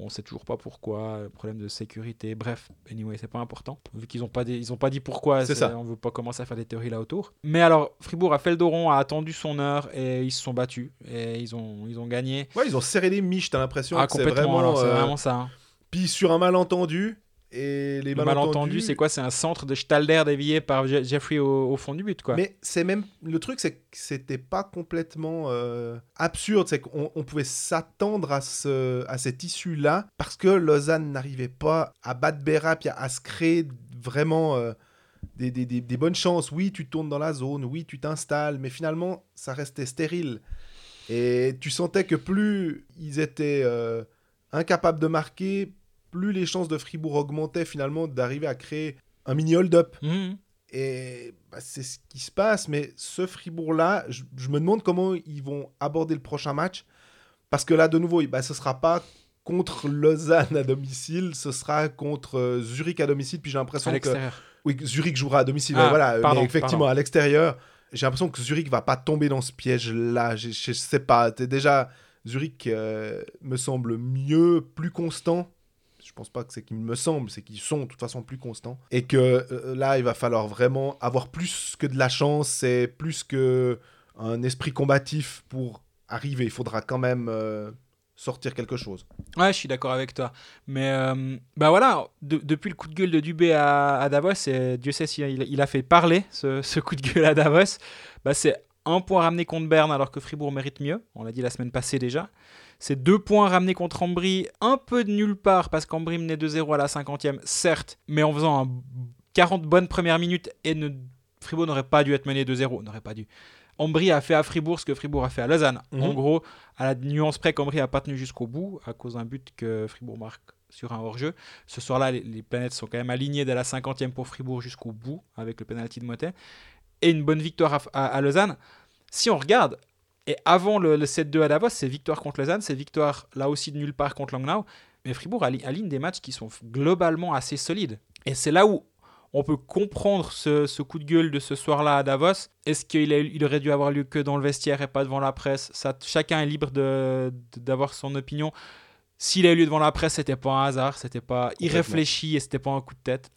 S2: on sait toujours pas pourquoi, problème de sécurité. Bref, anyway, c'est pas important. Vu qu'ils ont pas, dit- ils ont pas dit pourquoi,
S1: C'est ça.
S2: on veut pas commencer à faire des théories là autour. Mais alors, Fribourg a fait le dos rond, a attendu son heure et ils se sont battus et ils ont, ils ont gagné.
S1: Ouais, ils ont serré les miches, t'as l'impression
S2: Ah,
S1: que vraiment.
S2: c'est
S1: euh,
S2: vraiment ça. hein.
S1: Puis sur un malentendu, et les
S2: Le
S1: malentendus.
S2: malentendu, c'est quoi? C'est un centre de Stalder dévié par Je- Jeffrey au, au fond du but, quoi.
S1: Mais c'est même le truc, c'est que c'était pas complètement euh, absurde, c'est qu'on on pouvait s'attendre à ce à cette issue-là parce que Lausanne n'arrivait pas à battre Berra puis à, à se créer vraiment euh, des, des- des- des bonnes chances. Oui, tu tournes dans la zone, oui, tu t'installes, mais finalement, ça restait stérile. Et tu sentais que plus ils étaient euh, incapables de marquer, plus les chances de Fribourg augmentaient finalement d'arriver à créer un mini hold-up.
S2: Mhm.
S1: Et bah, c'est ce qui se passe, mais ce Fribourg-là, je, je me demande comment ils vont aborder le prochain match. Parce que là, de nouveau, bah, ce sera pas contre Lausanne à domicile, ce sera contre euh, Zurich à domicile. Puis j'ai l'impression que oui, Zurich jouera à domicile.
S2: Ah,
S1: voilà, mais
S2: pardon,
S1: effectivement, à l'extérieur, j'ai l'impression que Zurich va pas tomber dans ce piège-là. Je, je sais pas. Déjà, Zurich euh, me semble mieux, plus constant. Pense pas que c'est qu'ils me semble, c'est qu'ils sont de toute façon plus constants. Et que euh, là, il va falloir vraiment avoir plus que de la chance et plus que un esprit combatif pour arriver. Il faudra quand même euh, sortir quelque chose.
S2: Ouais, je suis d'accord avec toi. Mais euh, bah voilà, de- depuis le coup de gueule de Dubé à, Davos, et Dieu sait s'il a- il a fait parler ce, ce coup de gueule à Davos, bah c'est un point ramené contre Berne alors que Fribourg mérite mieux. On l'a dit la semaine passée déjà. C'est deux points ramenés contre Ambry, un peu de nulle part parce qu'Ambry menait 2-0 à la 50e, certes, mais en faisant un 40 bonnes premières minutes et ne, Fribourg n'aurait pas dû être mené 2-0, n'aurait pas dû. Ambry a fait à Fribourg ce que Fribourg a fait à Lausanne.
S1: Mhm.
S2: En gros, à la nuance près qu'Ambry a pas tenu jusqu'au bout à cause d'un but que Fribourg marque sur un hors-jeu. Ce soir-là, les, les planètes sont quand même alignées dès la 50e pour Fribourg jusqu'au bout avec le penalty de Motet. Et une bonne victoire à, à- à Lausanne. Si on regarde, et avant le, le 7-2 à Davos, c'est victoire contre Lausanne, c'est victoire là aussi de nulle part contre Langnau. Mais Fribourg ali- aligne des matchs qui sont globalement assez solides. Et c'est là où on peut comprendre ce, ce coup de gueule de ce soir-là à Davos. Est-ce qu'il il aurait dû avoir lieu que dans le vestiaire et pas devant la presse? Ça, Chacun est libre de- de- d'avoir son opinion. S'il a eu lieu devant la presse, c'était pas un hasard, c'était pas irréfléchi et c'était pas un coup de tête.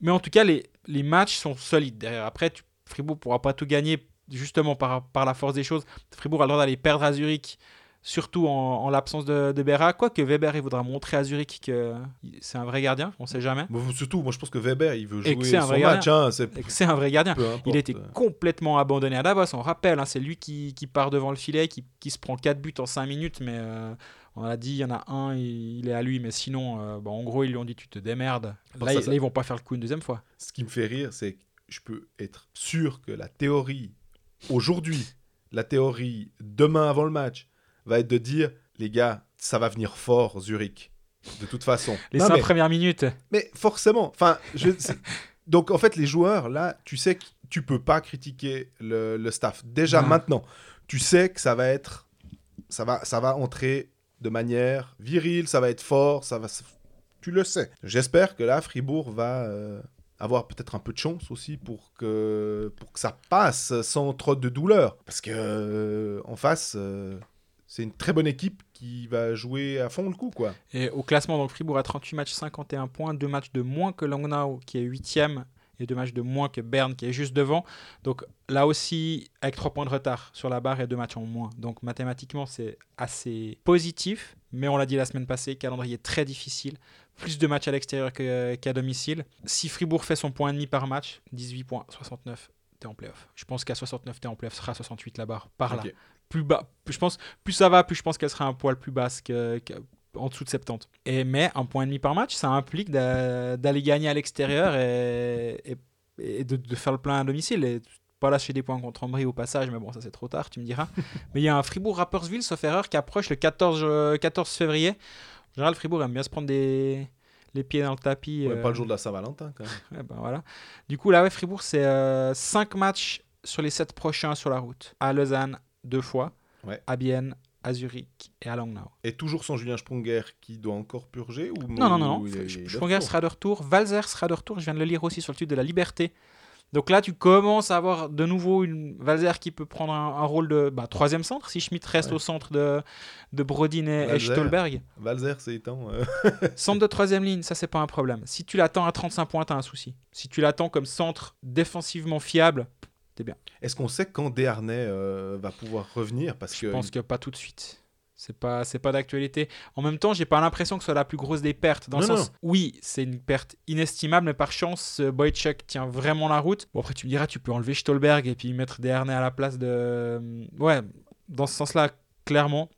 S2: Mais en tout cas, les, les matchs sont solides derrière. Après, tu, Fribourg pourra pas tout gagner justement par, par la force des choses. Fribourg a le droit d'aller perdre à Zurich, surtout en, en l'absence de, de Berra. Quoique Weber, il voudra montrer à Zurich que c'est un vrai gardien, on sait jamais.
S1: Bon, surtout, moi je pense que Weber, il veut jouer son
S2: vrai
S1: match. Hein, c'est
S2: un vrai gardien. Il été complètement abandonné à Davos, on rappelle. hein, c'est lui qui, qui part devant le filet, qui, qui se prend 4 buts en 5 minutes. Mais euh, on a dit, il y en a un, il, il est à lui. Mais sinon, euh, bon, en gros, ils lui ont dit, tu te démerdes. Là,
S1: ça,
S2: ils-
S1: ça-
S2: là, ils vont pas faire le coup une deuxième fois.
S1: Ce qui me fait rire, c'est que je peux être sûr que la théorie aujourd'hui, la théorie demain avant le match, va être de dire les gars, ça va venir fort Zurich. De toute façon.
S2: Les
S1: Non,
S2: 5
S1: mais-
S2: premières minutes.
S1: Mais forcément, enfin, je- donc en fait les joueurs là, tu sais que tu peux pas critiquer le, le staff. Déjà
S2: Non.
S1: maintenant, tu sais que ça va être, ça va, ça va entrer de manière virile, ça va être fort, ça va, tu le sais. J'espère que là Fribourg va euh, avoir peut-être un peu de chance aussi pour que pour que ça passe sans trop de douleur, parce que euh, en face. euh, c'est une très bonne équipe qui va jouer à fond le coup, quoi.
S2: Et au classement, donc Fribourg a 38 matchs, 51 points, 2 matchs de moins que Langnau qui est 8ème et 2 matchs de moins que Berne qui est juste devant. Donc là aussi, avec 3 points de retard sur la barre et 2 matchs en moins. Donc mathématiquement, c'est assez positif. Mais on l'a dit la semaine passée, calendrier très difficile. Plus de matchs à l'extérieur qu'à domicile. Si Fribourg fait son point et demi par match, 18 points, 69, t'es en playoff. Je pense qu'à 69, t'es en playoff, sera 68 la barre, par là plus bas. Je pense, plus ça va, plus je pense qu'elle sera un poil plus basse que, que- en dessous de 70. Et, mais un point et demi par match, ça implique d'a- d'aller gagner à l'extérieur et, et- et de, de faire le plein à domicile. Et pas lâcher des points contre Ambry au passage, mais bon, ça c'est trop tard, tu me diras. [LAUGHS] mais il y a un Fribourg-Rappersville, sauf erreur, qui approche le 14, euh, 14 février. En général, Fribourg aime bien se prendre des, les pieds dans le tapis.
S1: Ouais,
S2: euh,
S1: Pas le jour de la Saint-Valentin, quand même.
S2: Ouais, [LAUGHS] ben voilà. Du coup, là, ouais, Fribourg, c'est 5 matchs sur les 7 prochains sur la route. À Lausanne, deux fois. À Bienne, à Zurich et à Langnau.
S1: Et toujours sans Julien Sprunger qui doit encore purger ou
S2: Non, non, non. non. Sprunger sera de retour. Valzer sera de retour. Je viens de le lire aussi sur le titre de la liberté. Donc là, tu commences à avoir de nouveau une Valzer qui peut prendre un, un rôle de bah, troisième centre si Schmitt reste
S1: Ouais.
S2: au centre de, de Brodin et,
S1: Valzer.
S2: Stolberg.
S1: Valzer, c'est étant. euh, [LAUGHS]
S2: Centre de troisième ligne, ça c'est pas un problème. Si tu l'attends à 35 points, t'as un souci. Si tu l'attends comme centre défensivement fiable,
S1: Est-ce qu'on sait quand Desharnais euh, va pouvoir revenir? Parce
S2: Je
S1: que
S2: pense que pas tout de suite. C'est pas, c'est pas d'actualité. En même temps, j'ai pas l'impression que ce soit la plus grosse des pertes. Dans le
S1: Non,
S2: sens, oui, c'est une perte inestimable, mais par chance, euh, Boychuk tient vraiment la route. Bon, après, tu me diras, tu peux enlever Stolberg et puis mettre Desharnais à la place de. euh, Ouais, dans ce sens-là, clairement.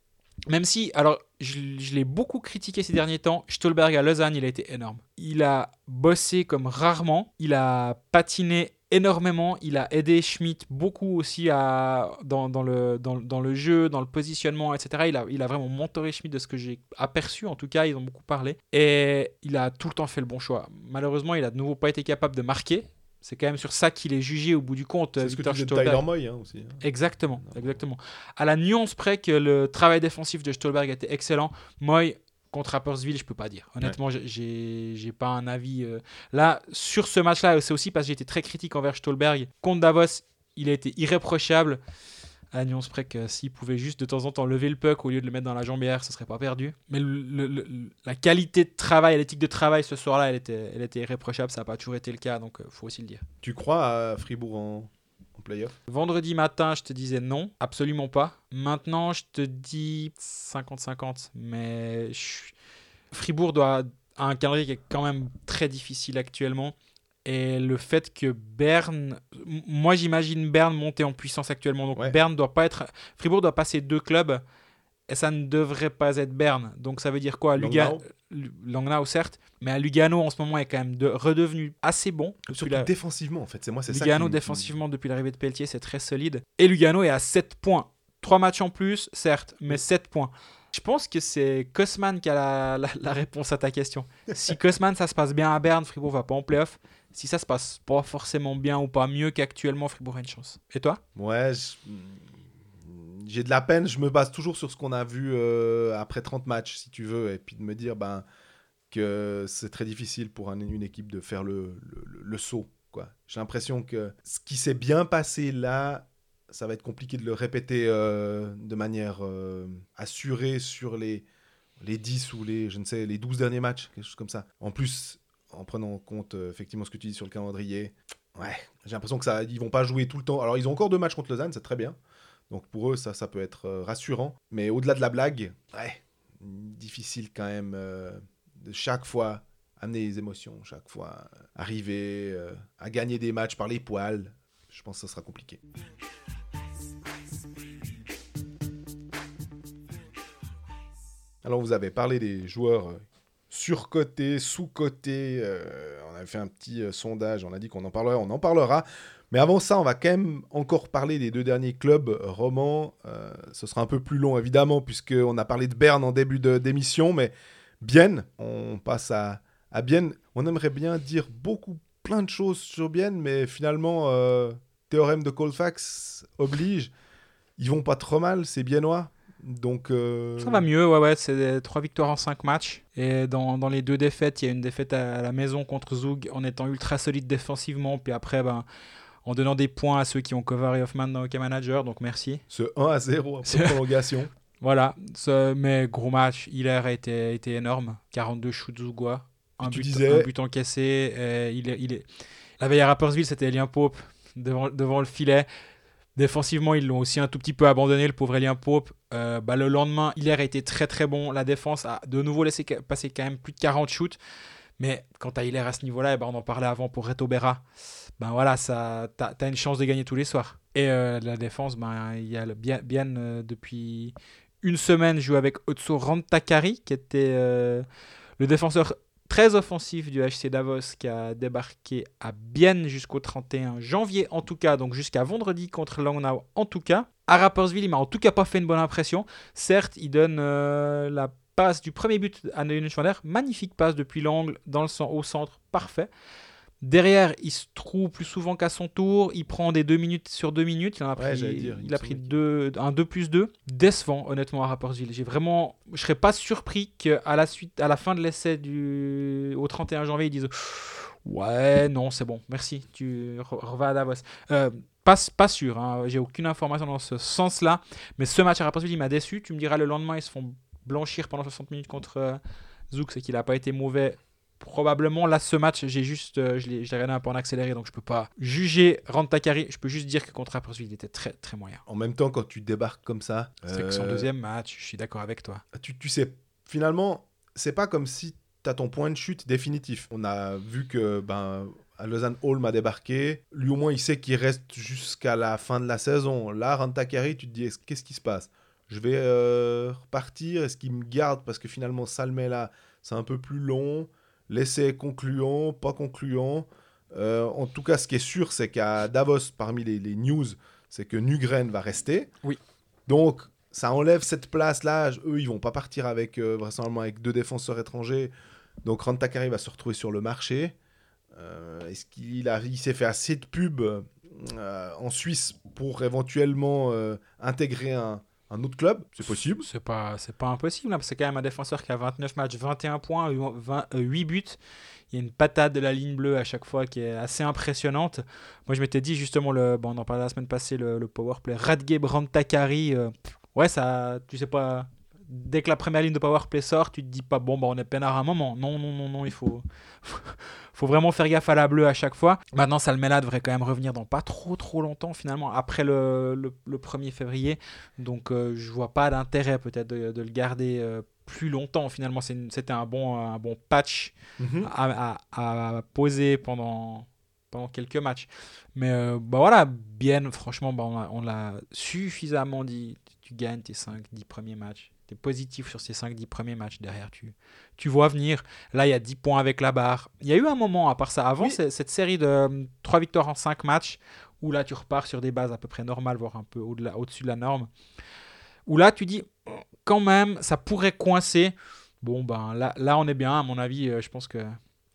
S2: Même si, alors, je, je l'ai beaucoup critiqué ces derniers temps, Stolberg à Lausanne, il a été énorme. Il a bossé comme rarement, il a patiné énormément, il a aidé Schmidt beaucoup aussi à, dans, dans le, dans, dans le jeu, dans le positionnement, etc. Il a, il a vraiment mentoré Schmidt de ce que j'ai aperçu, en tout cas, ils ont beaucoup parlé. Et il a tout le temps fait le bon choix. Malheureusement, il a de nouveau pas été capable de marquer. C'est quand même sur ça qu'il est jugé au bout du compte,
S1: c'est ce que tu. Tyler Moy hein, aussi. hein.
S2: Exactement, exactement. À la nuance près que le travail défensif de Stolberg était excellent, moi, contre Rappersville, je peux pas dire. Honnêtement, j'ai- pas un avis. euh. Là, sur ce match-là, c'est aussi parce que j'ai été très critique envers Stolberg. Contre Davos, il a été irréprochable. À nuance près que s'il pouvait juste de temps en temps lever le puck au lieu de le mettre dans la jambière, ce serait pas perdu. Mais le- le- le- la qualité de travail, l'éthique de travail ce soir-là, elle était, elle était irréprochable. Ça n'a pas toujours été le cas, donc euh, faut aussi le dire.
S1: Tu crois à Fribourg en playoff
S2: Vendredi matin, je te disais non, absolument pas. Maintenant, je te dis 50-50. Mais je- Fribourg doit a un calendrier qui est quand même très difficile actuellement. Et le fait que Berne, moi j'imagine Berne monter en puissance actuellement. Donc
S1: Ouais.
S2: Berne doit pas être, Fribourg doit passer deux clubs et ça ne devrait pas être Berne. Donc ça veut dire quoi? Lugano,
S1: Langnau
S2: certes, mais à Lugano en ce moment est quand même de, redevenu assez bon.
S1: Surtout
S2: la-
S1: défensivement, en fait. C'est moi, c'est ça.
S2: Lugano
S1: qui
S2: défensivement depuis l'arrivée de Pelletier, c'est très solide. Et Lugano est à 7 points. 3 matchs en plus, certes, mais 7 points. Je pense que c'est Kosman qui a la, la- la réponse à ta question. Si [LAUGHS] Kosman, ça se passe bien à Berne, Fribourg va pas en playoff. Si ça se passe pas forcément bien ou pas mieux qu'actuellement, Fribourg a une chance. Et toi?
S1: Ouais, je- j'ai de la peine. Je me base toujours sur ce qu'on a vu euh, après 30 matchs, si tu veux, et puis de me dire ben, que c'est très difficile pour un- une équipe de faire le, le, saut. J'ai l'impression que ce qui s'est bien passé là, ça va être compliqué de le répéter euh, de manière euh, assurée sur les, les 10 ou les, je ne sais, les 12 derniers matchs, quelque chose comme ça. En plus, en prenant en compte effectivement ce que tu dis sur le calendrier, ouais, j'ai l'impression que ça, ils vont pas jouer tout le temps. Alors ils ont encore deux matchs contre Lausanne, c'est très bien. Donc pour eux, ça, peut être euh, rassurant. Mais au-delà de la blague, difficile quand même euh, de chaque fois amener les émotions, chaque fois euh, arriver à gagner des matchs par les poils. Je pense que ça sera compliqué. Alors vous avez parlé des joueurs surcotés, sous-cotés. on avait fait un petit sondage, on a dit qu'on en parlerait, on en parlera. Mais avant ça, on va quand même encore parler des deux derniers clubs romans. Euh, ce sera un peu plus long, évidemment, puisqu'on a parlé de Berne en début d'émission. Mais Bienne, on passe à, à Bienne. On aimerait bien dire beaucoup, plein de choses sur Bienne, mais finalement, euh, théorème de Colfax oblige. Ils vont pas trop mal, ces Biennois. Donc, euh,
S2: Ça va mieux, ouais, ouais. C'est trois victoires en cinq matchs. Et dans, dans les deux défaites, il y a une défaite à, la maison contre Zug en étant ultra solide défensivement. Puis après, ben, en donnant des points à ceux qui ont et Hoffman dans Hockey Manager. Donc merci.
S1: ce 1 à 0
S2: C'est-
S1: après prolongation.
S2: Voilà. Ce- mais gros match. Hiller a été, été énorme. 42 shoots Zugois. Un
S1: tu
S2: but,
S1: disais-
S2: un but encaissé. Il est, il est... La veille à Rappersville, c'était Elien Pope devant, devant le filet. Défensivement, ils l'ont aussi un tout petit peu abandonné, le pauvre Elien Pope. Euh, bah, le lendemain, Hiller a été très très bon. La défense a de nouveau laissé passer quand même plus de 40 shoots. Mais quand tu as Hiller à ce niveau-là, eh ben, on en parlait avant pour Reto Berra. Ben voilà, ça, t'as, t'as une chance de gagner tous les soirs. Et euh, la défense, ben, il y a le bien, bien euh, depuis une semaine joue avec Otso Rantakari, qui était euh, le défenseur très offensif du HC Davos, qui a débarqué à Bienne jusqu'au 31 janvier, en tout cas, donc jusqu'à vendredi contre Langnau, en tout cas. À Rapperswil, il m'a en tout cas pas fait une bonne impression. Certes, il donne euh, la passe du premier but à Neuenschwander, magnifique passe depuis l'angle, dans le au centre, parfait. Derrière, il se trouve plus souvent qu'à son tour. Il prend des 2 minutes sur 2 minutes. Il, en a
S1: Ouais,
S2: pris,
S1: dire, il
S2: a pris deux, un 2 plus 2. Décevant, honnêtement, à Rapperswil. J'ai vraiment. Je serais pas surpris qu'à la, suite, à la fin de l'essai du... au 31 janvier, ils disent Ouais, non, c'est bon, merci. Tu re- revas à Davos. Euh, pas, pas sûr, hein, j'ai aucune information dans ce sens-là. Mais ce match à Rapperswil, il m'a déçu. Tu me diras, le lendemain, ils se font blanchir pendant 60 minutes contre euh, Zouk. C'est qu'il n'a pas été mauvais probablement là ce match j'ai juste euh, je l'ai regardé un peu en accéléré donc je peux pas juger Rantakari je peux juste dire que contre Rapperswil il était très très moyen
S1: En même temps, quand tu débarques comme ça,
S2: c'est que son
S1: euh,
S2: deuxième match je suis d'accord avec toi
S1: tu, tu sais, finalement, c'est pas comme si tu as ton point de chute définitif. On a vu que ben, Lausanne Hall m'a débarqué. Lui, au moins, il sait qu'il reste jusqu'à la fin de la saison. Là, Rantakari, tu te dis, est-ce- qu'est-ce qui se passe? Je vais euh, repartir? Est-ce qu'il me garde? Parce que finalement, Salmé, là, c'est un peu plus long. L'essai concluant, pas concluant. Euh, en tout cas, ce qui est sûr, c'est qu'à Davos, parmi les, les news, c'est que Nugren va rester.
S2: Oui.
S1: Donc, ça enlève cette place-là. Eux, ils vont pas partir avec, euh, vraisemblablement avec deux défenseurs étrangers. Donc, Rantakari va se retrouver sur le marché. Euh, Est-ce qu'il a, il s'est fait assez de pub euh, en Suisse pour éventuellement intégrer un, un autre club C'est possible.
S2: c'est pas c'est pas impossible hein, parce que c'est quand même un défenseur qui a 29 matchs 21 points 20 euh, 8 buts. Il y a une patate de la ligne bleue à chaque fois qui est assez impressionnante. Moi je m'étais dit justement le bon, on en parlait la semaine passée le, le powerplay Radge Brantakari euh, ouais ça tu sais pas dès que la première ligne de powerplay sort tu te dis pas bon bah on est peinard à un moment non non non non il faut [LAUGHS] faut vraiment faire gaffe à la bleue à chaque fois. Maintenant, Salmela devrait quand même revenir dans pas trop trop longtemps finalement, après le, le, le 1er février. Donc euh, je vois pas d'intérêt peut-être de, de le garder euh, plus longtemps. Finalement, c'était un bon, un bon patch à, à- à poser pendant, pendant quelques matchs. Mais euh, bah voilà, bien, franchement, bah, on l'a suffisamment dit. Tu gagnes tes 5-10 premiers matchs. Tu es positif sur ces 5-10 premiers matchs. Derrière, tu, tu vois venir. Là, il y a 10 points avec la barre. Il y a eu un moment, à part ça, avant
S1: Oui.
S2: cette série de 3 victoires en 5 matchs, où là, tu repars sur des bases à peu près normales, voire un peu au-delà, au-dessus de la norme. Où là, tu dis, quand même, ça pourrait coincer. Bon, ben là, là on est bien, à mon avis, euh, je pense que.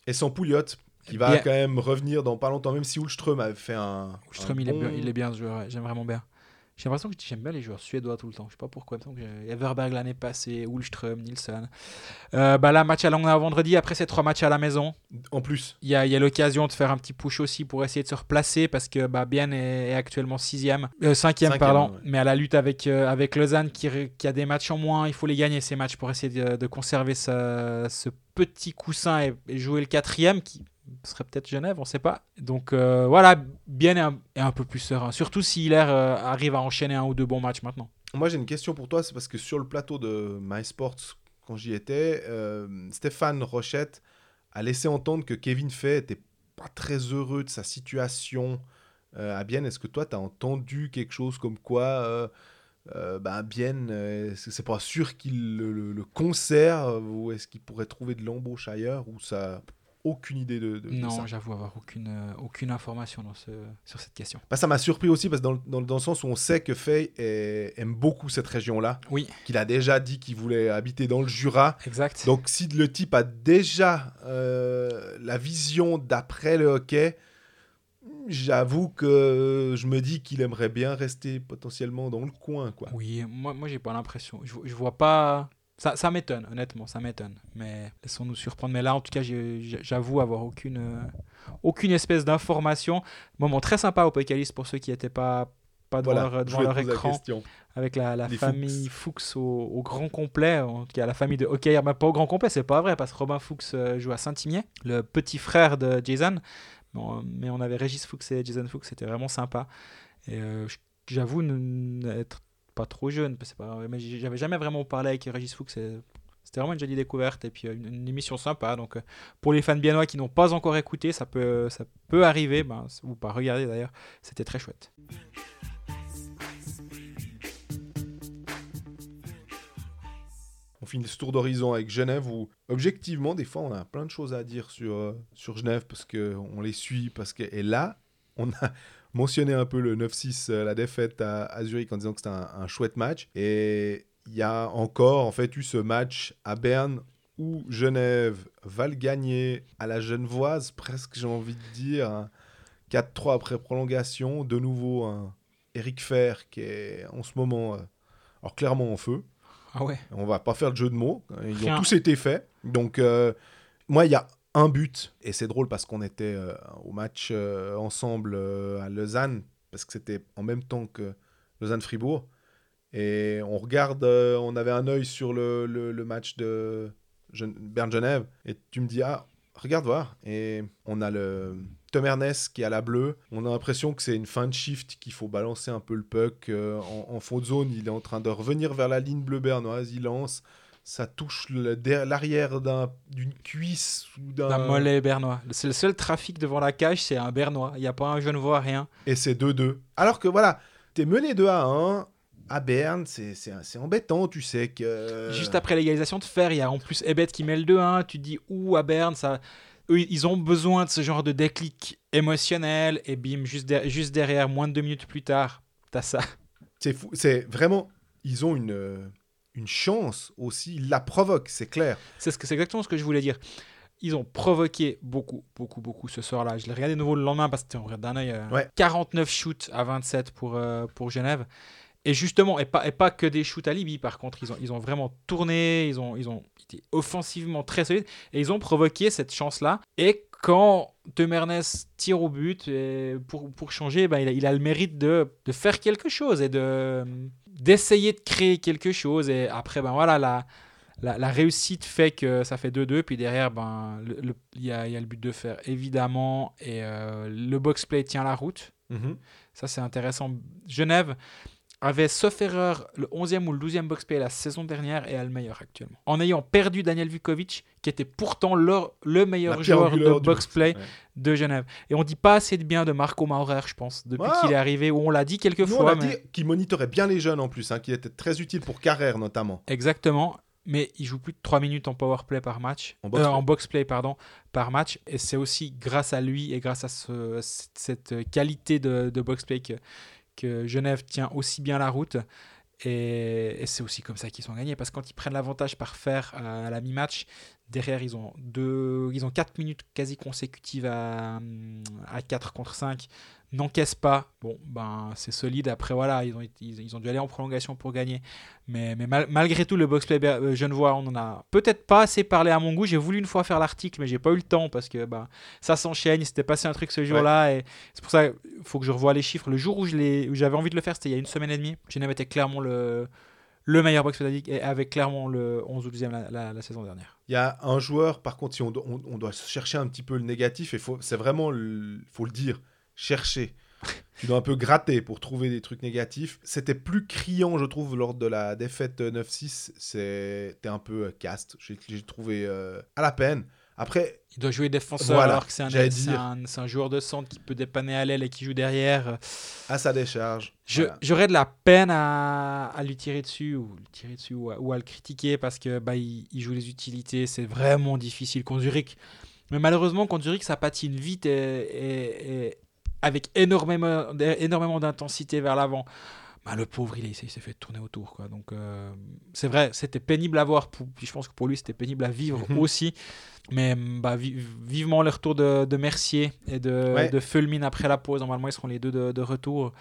S1: Et sans Pouliot, qui va
S2: Bien.
S1: quand même revenir dans pas longtemps, même si Ulström avait fait un.
S2: Ström,
S1: un
S2: il, est bien, il est bien ce joueur, ouais, j'aime vraiment bien. J'ai l'impression que j'aime bien les joueurs suédois tout le temps. Je sais pas pourquoi. Everberg l'année passée, Ulström, Nilsson. Euh, bah là, match à Langnau vendredi. Après ces trois matchs à la maison,
S1: En plus.
S2: il y a, y a l'occasion de faire un petit push aussi pour essayer de se replacer parce que bah, Bien est, est actuellement sixième, euh, cinquième,
S1: Cinquième,
S2: pardon.
S1: ouais.
S2: Mais à la lutte avec, euh, avec Lausanne qui, qui a des matchs en moins, il faut les gagner ces matchs pour essayer de, de conserver ce, ce petit coussin et, et jouer le quatrième qui serait peut-être Genève, on sait pas. Donc euh, voilà, Bien est un, un peu plus serein. Surtout si Hilaire euh, arrive à enchaîner un ou deux bons matchs maintenant.
S1: Moi, j'ai une question pour toi. C'est parce que sur le plateau de MySports, quand j'y étais, euh, Stéphane Rochette a laissé entendre que Kevin Fay était pas très heureux de sa situation à Bienne. Est-ce que toi, tu as entendu quelque chose comme quoi euh, bah, Bienne, euh, c'est pas sûr qu'il le, le- le conserve ou est-ce qu'il pourrait trouver de l'embauche ailleurs ou ça aucune idée de,
S2: non,
S1: ça
S2: j'avoue avoir aucune, euh, aucune information dans ce, sur cette question.
S1: Bah, ça m'a surpris aussi parce que dans, le- dans le- dans le sens où on sait que Fay est- aime beaucoup cette région-là,
S2: Oui,
S1: qu'il a déjà dit qu'il voulait habiter dans le Jura.
S2: exact.
S1: Donc si le type a déjà euh, la vision d'après le hockey, j'avoue que je me dis qu'il aimerait bien rester potentiellement dans le coin. Quoi.
S2: Oui, moi, moi j'ai pas l'impression. Je, je vois pas. Ça, ça m'étonne, honnêtement, ça m'étonne. Mais laissons-nous surprendre. Mais là, en tout cas, j'avoue avoir aucune, euh, aucune espèce d'information. Moment très sympa au Pécalis pour ceux qui n'étaient pas, pas devant
S1: Voilà,
S2: leur, devant leur
S1: la
S2: écran, avec la, famille Fuchs, au, au grand complet. En tout cas, la famille de hockey, mais pas au grand complet, c'est pas vrai, parce que Robin Fuchs euh, joue à Saint-Imier, le petit frère de Jason. Bon, mais on avait Régis Fuchs et Jason Fuchs, c'était vraiment sympa. Et euh, j'avoue n'être pas trop jeune, c'est pas, mais j'avais jamais vraiment parlé avec Régis Fuchs. C'était vraiment une jolie découverte et puis euh, une, une émission sympa. Donc euh, pour les fans biennois qui n'ont pas encore écouté, ça peut, ça peut arriver, ben, ou pas regarder d'ailleurs. C'était très chouette.
S1: On finit ce tour d'horizon avec Genève où, objectivement, des fois, on a plein de choses à dire sur, euh, sur Genève parce qu'on les suit. Parce que... Et là, on a mentionné un peu le 9-6, euh, la défaite à, à Zurich en disant que c'était un, un chouette match. Et il y a encore, en fait, eu ce match à Berne où Genève va le gagner à la Genevoise, presque, j'ai envie de dire. hein. 4-3 après prolongation. De nouveau, un Eric Fer qui est en ce moment, euh, alors clairement en feu.
S2: Ah ouais
S1: On va pas faire de jeu de mots. Ils
S2: Rien.
S1: ont tous été faits. Donc, euh, moi, il y a un but. Et c'est drôle parce qu'on était euh, au match euh, ensemble euh, à Lausanne. Parce que c'était en même temps que Lausanne-Fribourg. Et on regarde, on avait un œil sur le, le- match de Gen- Berne-Genève. Et tu me dis, ah, regarde voir. Et on a le Tom Ernest qui est à la bleue. On a l'impression que c'est une fin de shift, qu'il faut balancer un peu le puck en, en de zone. Il est en train de revenir vers la ligne bleu bernoise. Il lance. Ça touche l'arrière d'un- d'une cuisse ou d'un.
S2: Mollet bernois. C'est le seul trafic devant la cage, c'est un bernois. Il n'y a pas un genevois, rien.
S1: Et c'est 2-2. Alors que voilà, t'es mené 2 à 1 à Berne. C'est embêtant, tu sais que.
S2: Juste après l'égalisation de fer, il y a en plus Ebet qui met le 2-1. Tu te dis, ouh, à Berne, ça... eux, ils ont besoin de ce genre de déclic émotionnel. Et bim, juste, juste derrière, moins de deux minutes plus tard, t'as ça.
S1: C'est fou. C'est vraiment. Ils ont une, euh, une chance aussi. Ils la provoquent, c'est clair.
S2: C'est ce que- c'est exactement ce que je voulais dire. Ils ont provoqué beaucoup, beaucoup, beaucoup ce soir-là. Je l'ai regardé de nouveau le lendemain parce que on regarde d'un œil. euh,
S1: Ouais.
S2: 49 shoots à 27 pour, euh, pour Genève. Et justement, et pas, et pas que des shoots à Libye, par contre, ils ont, ils ont vraiment tourné, ils ont, ils ont été offensivement très solides, et ils ont provoqué cette chance-là. Et quand Temernes tire au but, et pour, pour changer, ben, il, a, il a le mérite de, de faire quelque chose et de d'essayer de créer quelque chose. Et après, ben voilà, la, la, la réussite fait que ça fait 2-2, puis derrière, ben, le- y, a, il y a le but de fer, évidemment, et euh, le box-play tient la route.
S1: Mhm.
S2: Ça, c'est intéressant. Genève avait, sauf erreur, le 11e ou le 12e box-play la saison dernière et a le meilleur actuellement. En ayant perdu Daniel Vukovic, qui était pourtant leur- le meilleur joueur de box-play
S1: Ouais.
S2: de Genève. Et on dit pas assez de bien de Marco Maurer, je pense, depuis
S1: Ah.
S2: qu'il est arrivé, où on l'a dit quelques
S1: Nous, on
S2: fois.
S1: a
S2: mais-
S1: dit qu'il monitorait bien les jeunes en plus, hein, qu'il était très utile pour Carrère notamment.
S2: Exactement. Mais il joue plus de 3 minutes en power play par match.
S1: En
S2: box play, pardon, par match. Et c'est aussi grâce à lui et grâce à ce- cette qualité de, de box play que, que Genève tient aussi bien la route. Et, c'est aussi comme ça qu'ils sont gagnés. Parce que quand ils prennent l'avantage par faire euh, à la mi-match, derrière, ils ont, deux, ils ont 4 minutes quasi consécutives à, à 4 contre 5 n'encaissent pas. Bon, ben c'est solide. Après, voilà, ils ont, ils, ont dû aller en prolongation pour gagner. Mais, mais mal- malgré tout, le box-play euh, genevois, on en a peut-être pas assez parlé à mon goût. J'ai voulu une fois faire l'article, mais j'ai pas eu le temps parce que bah, ça s'enchaîne. Il s'était passé un truc ce jour-là. C'est pour ça qu'il faut que je revoie les chiffres. Le jour où j'avais envie de le faire, c'était il y a une semaine et demie. Genève était clairement le, le meilleur ligue et avec clairement le 11 ou 12e la, saison dernière.
S1: Il y a un joueur, par contre, si on, on- doit chercher un petit peu le négatif, et c'est vraiment, le, faut le dire, chercher. tu dois un peu gratter pour trouver des trucs négatifs. C'était plus criant, je trouve, lors de la défaite 9-6. C'était un peu euh, caste. J'ai, trouvé euh, à la peine. Après,
S2: Il doit jouer défenseur
S1: Voilà,
S2: alors que c'est un, un, un joueur de centre qui peut dépanner à l'aile et qui joue derrière.
S1: à sa décharge. Voilà.
S2: J'aurais de la peine à, à lui tirer dessus ou lui tirer dessus ou à, ou à le critiquer parce que bah, il, il joue les utilités, c'est vraiment difficile contre Zurich. Mais malheureusement contre Zurich ça patine vite et, et- et avec énormément, énormément d'intensité vers l'avant. Bah, le pauvre il, il s'est fait tourner autour quoi. Donc euh, c'est vrai, c'était pénible à voir. Pour, puis je pense que pour lui c'était pénible à vivre
S1: Mhm.
S2: aussi. Mais bah, vi- vivement le retour de, de Mercier et de,
S1: Ouais.
S2: de Fulmin après la pause. Normalement ils seront les deux de, de retour.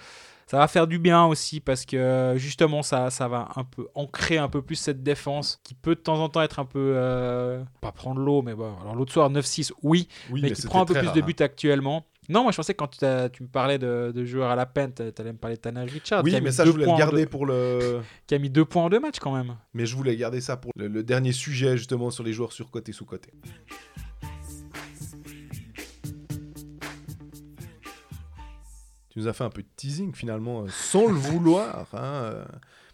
S2: Ça va faire du bien aussi parce que justement ça, ça va un peu ancrer un peu plus cette défense qui peut de temps en temps être un peu euh, pas prendre l'eau mais bon alors l'autre soir 9-6 oui
S1: Oui,
S2: mais, qui prend un peu plus
S1: rare,
S2: de
S1: hein.
S2: buts actuellement. Non moi je pensais que quand tu, me parlais de, de joueurs à la peine tu allais me parler de Tanner Richard
S1: Oui, mais ça, je voulais le garder
S2: deux-
S1: pour le. [LAUGHS]
S2: qui a mis deux points en deux matchs quand même.
S1: Mais je voulais garder ça pour le, le dernier sujet, justement, sur les joueurs surcotés, sous-cotés. Tu nous as fait un peu de teasing, finalement, euh, sans le vouloir. hein, euh,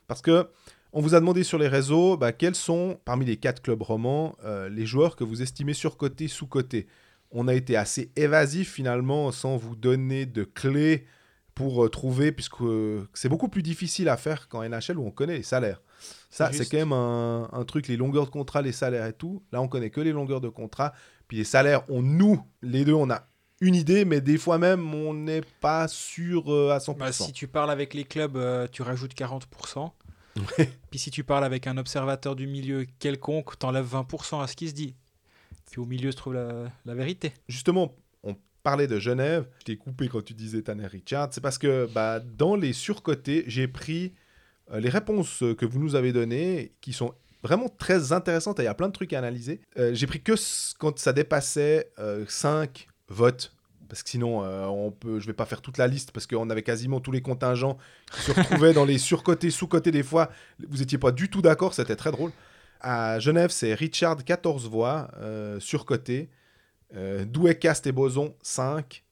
S1: parce que on vous a demandé sur les réseaux bah, quels sont, parmi les quatre clubs romans, euh, les joueurs que vous estimez surcotés, sous-cotés. On a été assez évasif, finalement, sans vous donner de clés pour euh, trouver, puisque euh, c'est beaucoup plus difficile à faire qu'en NHL où on connaît les salaires. Ça,
S2: C'est
S1: quand même un, un truc, les longueurs de contrat, les salaires et tout. Là, on connaît que les longueurs de contrat. Puis les salaires, on nous, les deux, on a une idée, mais des fois même, on n'est pas sûr euh, à 100%.
S2: Bah, si tu parles avec les clubs, tu rajoutes 40%.
S1: Ouais.
S2: Puis si tu parles avec un observateur du milieu quelconque, t'enlèves 20% à ce qui se dit. Puis au milieu se trouve la, la vérité.
S1: Justement, on parlait de Genève. Je t'ai coupé quand tu disais Tanner Richard. C'est parce que bah, dans les surcotés, j'ai pris euh, les réponses euh, que vous nous avez données, qui sont vraiment très intéressantes. et Il y a plein de trucs à analyser. Euh, j'ai pris que quand ça dépassait 5 votes. Parce que sinon, euh, on peut, je vais pas faire toute la liste parce qu'on avait quasiment tous les contingents qui se retrouvaient [LAUGHS] dans les surcotés, sous-cotés des fois. Vous étiez pas du tout d'accord, c'était très drôle. À Genève, c'est Richard, 14 voix, euh, surcoté. Euh, Cast et Boson, 5.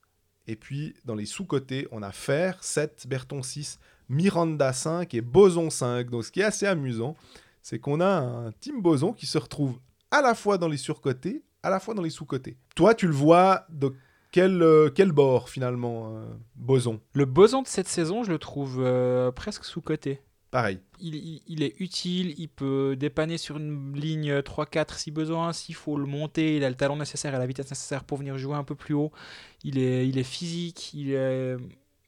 S1: Et puis, dans les sous-cotés, on a Fer, 7, Berton, 6, Miranda, 5 et Boson, 5. Donc, ce qui est assez amusant, c'est qu'on a un team Boson qui se retrouve à la fois dans les surcotés, à la fois dans les sous-cotés. Toi, tu le vois de quel, euh, quel bord, finalement, euh, Boson?
S2: Le boson de cette saison, je le trouve presque sous-coté.
S1: Pareil.
S2: Il, il- il est utile, il peut dépanner sur une ligne 3-4 si besoin, s'il faut le monter, il a le talent nécessaire et la vitesse nécessaire pour venir jouer un peu plus haut. Il est, il est physique, il est...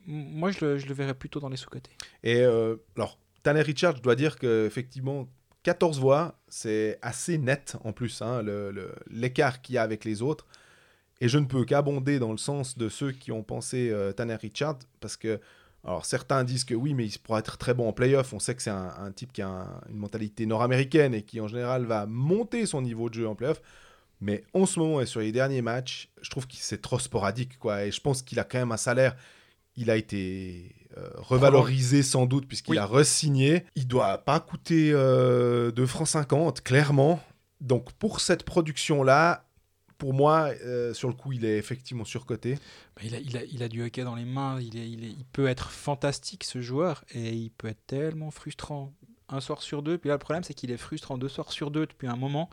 S2: Moi, je le, je le verrais plutôt dans les sous-cotés.
S1: Et euh, alors, Tanner Richard, je dois dire qu'effectivement, 14 voix, c'est assez net en plus, hein, le- le- l'écart qu'il y a avec les autres. Et je ne peux qu'abonder dans le sens de ceux qui ont pensé euh, Tanner Richard, parce que, alors certains disent que oui, mais il pourra être très bon en playoff. On sait que c'est un, un type qui a un- une mentalité nord-américaine et qui en général va monter son niveau de jeu en playoff. Mais en ce moment et sur les derniers matchs, je trouve que c'est trop sporadique. Quoi. Et je pense qu'il a quand même un salaire. Il a été euh, revalorisé sans doute puisqu'il
S2: Oui.
S1: a re-signé. Il doit pas coûter euh, 2 francs 50, clairement. Donc pour cette production-là, pour moi, euh, sur le coup, il est effectivement surcoté.
S2: Bah, il, a, du hockey dans les mains, il, peut être fantastique ce joueur et il peut être tellement frustrant un soir sur deux. Puis là, le problème, c'est qu'il est frustrant deux soirs sur deux depuis un moment.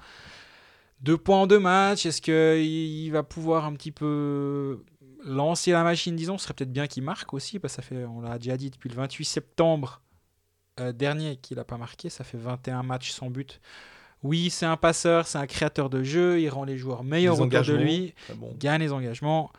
S2: Deux points en deux matchs, est-ce qu'il il va pouvoir un petit peu lancer la machine, disons? Ce serait peut-être bien qu'il marque aussi, parce que ça fait, on l'a déjà dit, depuis le 28 septembre euh, dernier qu'il n'a pas marqué, ça fait 21 matchs sans but. Oui, c'est un passeur, c'est un créateur de jeu, il rend les joueurs meilleurs autour de lui
S1: très bon.
S2: gagne les engagements.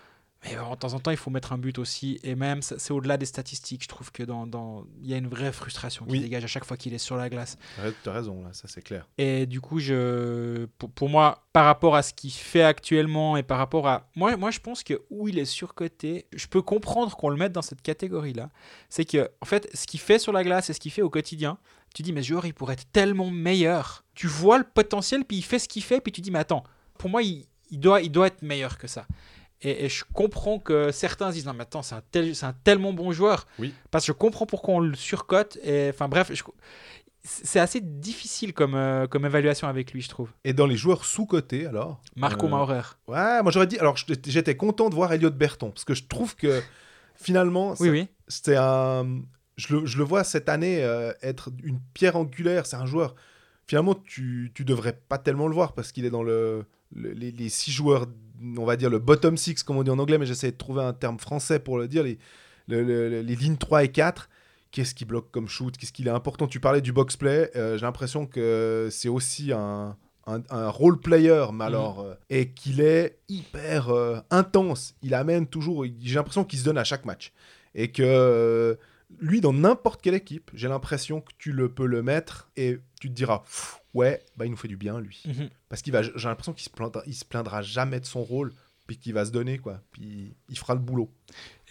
S2: Mais de temps en temps, il faut mettre un but aussi. Et même, c'est au-delà des statistiques. Je trouve que dans, dans- il y a une vraie frustration qui
S1: Oui.
S2: dégage à chaque fois qu'il est sur la glace.
S1: Ouais, T'as raison, là, ça c'est clair.
S2: Et du coup, je, pour, pour moi, par rapport à ce qu'il fait actuellement et par rapport à. Moi, moi, je pense que où il est surcoté, je peux comprendre qu'on le mette dans cette catégorie-là. C'est que, en fait, ce qu'il fait sur la glace et ce qu'il fait au quotidien, tu dis, mais ce joueur, il pourrait être tellement meilleur. Tu vois le potentiel, puis il fait ce qu'il fait, puis tu dis, mais attends, pour moi, il, il doit, il doit être meilleur que ça. Et, et je comprends que certains se disent, non, mais attends, c'est un, tel, c'est un tellement bon joueur.
S1: Oui.
S2: Parce que je comprends pourquoi on le surcote. Et enfin, bref, je- c'est assez difficile comme, euh, comme évaluation avec lui, je trouve.
S1: Et dans les joueurs sous-cotés, alors
S2: Marco
S1: Euh,
S2: Maurer.
S1: Ouais, moi j'aurais dit. Alors j'étais content de voir Elliot Berton, parce que je trouve que finalement,
S2: Oui,
S1: ça-
S2: oui.
S1: c'était un. Je le, je le vois cette année euh, être une pierre angulaire. C'est un joueur. Finalement, tu, tu devrais pas tellement le voir parce qu'il est dans le, le- les, les six joueurs, on va dire le bottom six, comme on dit en anglais, mais j'essaie de trouver un terme français pour le dire. Les, le- le- les lignes 3 et 4. Qu'est-ce qu'il bloque comme shoot? Qu'est-ce qu'il est important? Tu parlais du box-play. euh, J'ai l'impression que c'est aussi un, un, un role player, mais alors, euh, et qu'il est hyper intense. Il amène toujours. J'ai l'impression qu'il se donne à chaque match. Et que lui, dans n'importe quelle équipe, j'ai l'impression que tu le peux le mettre et tu te diras, ouais, bah, il nous fait du bien, lui.
S2: Mhm.
S1: Parce qu'il va, j'ai l'impression qu'il se plaindra, il se plaindra jamais de son rôle, puis qu'il va se donner, quoi. Puis il fera le boulot.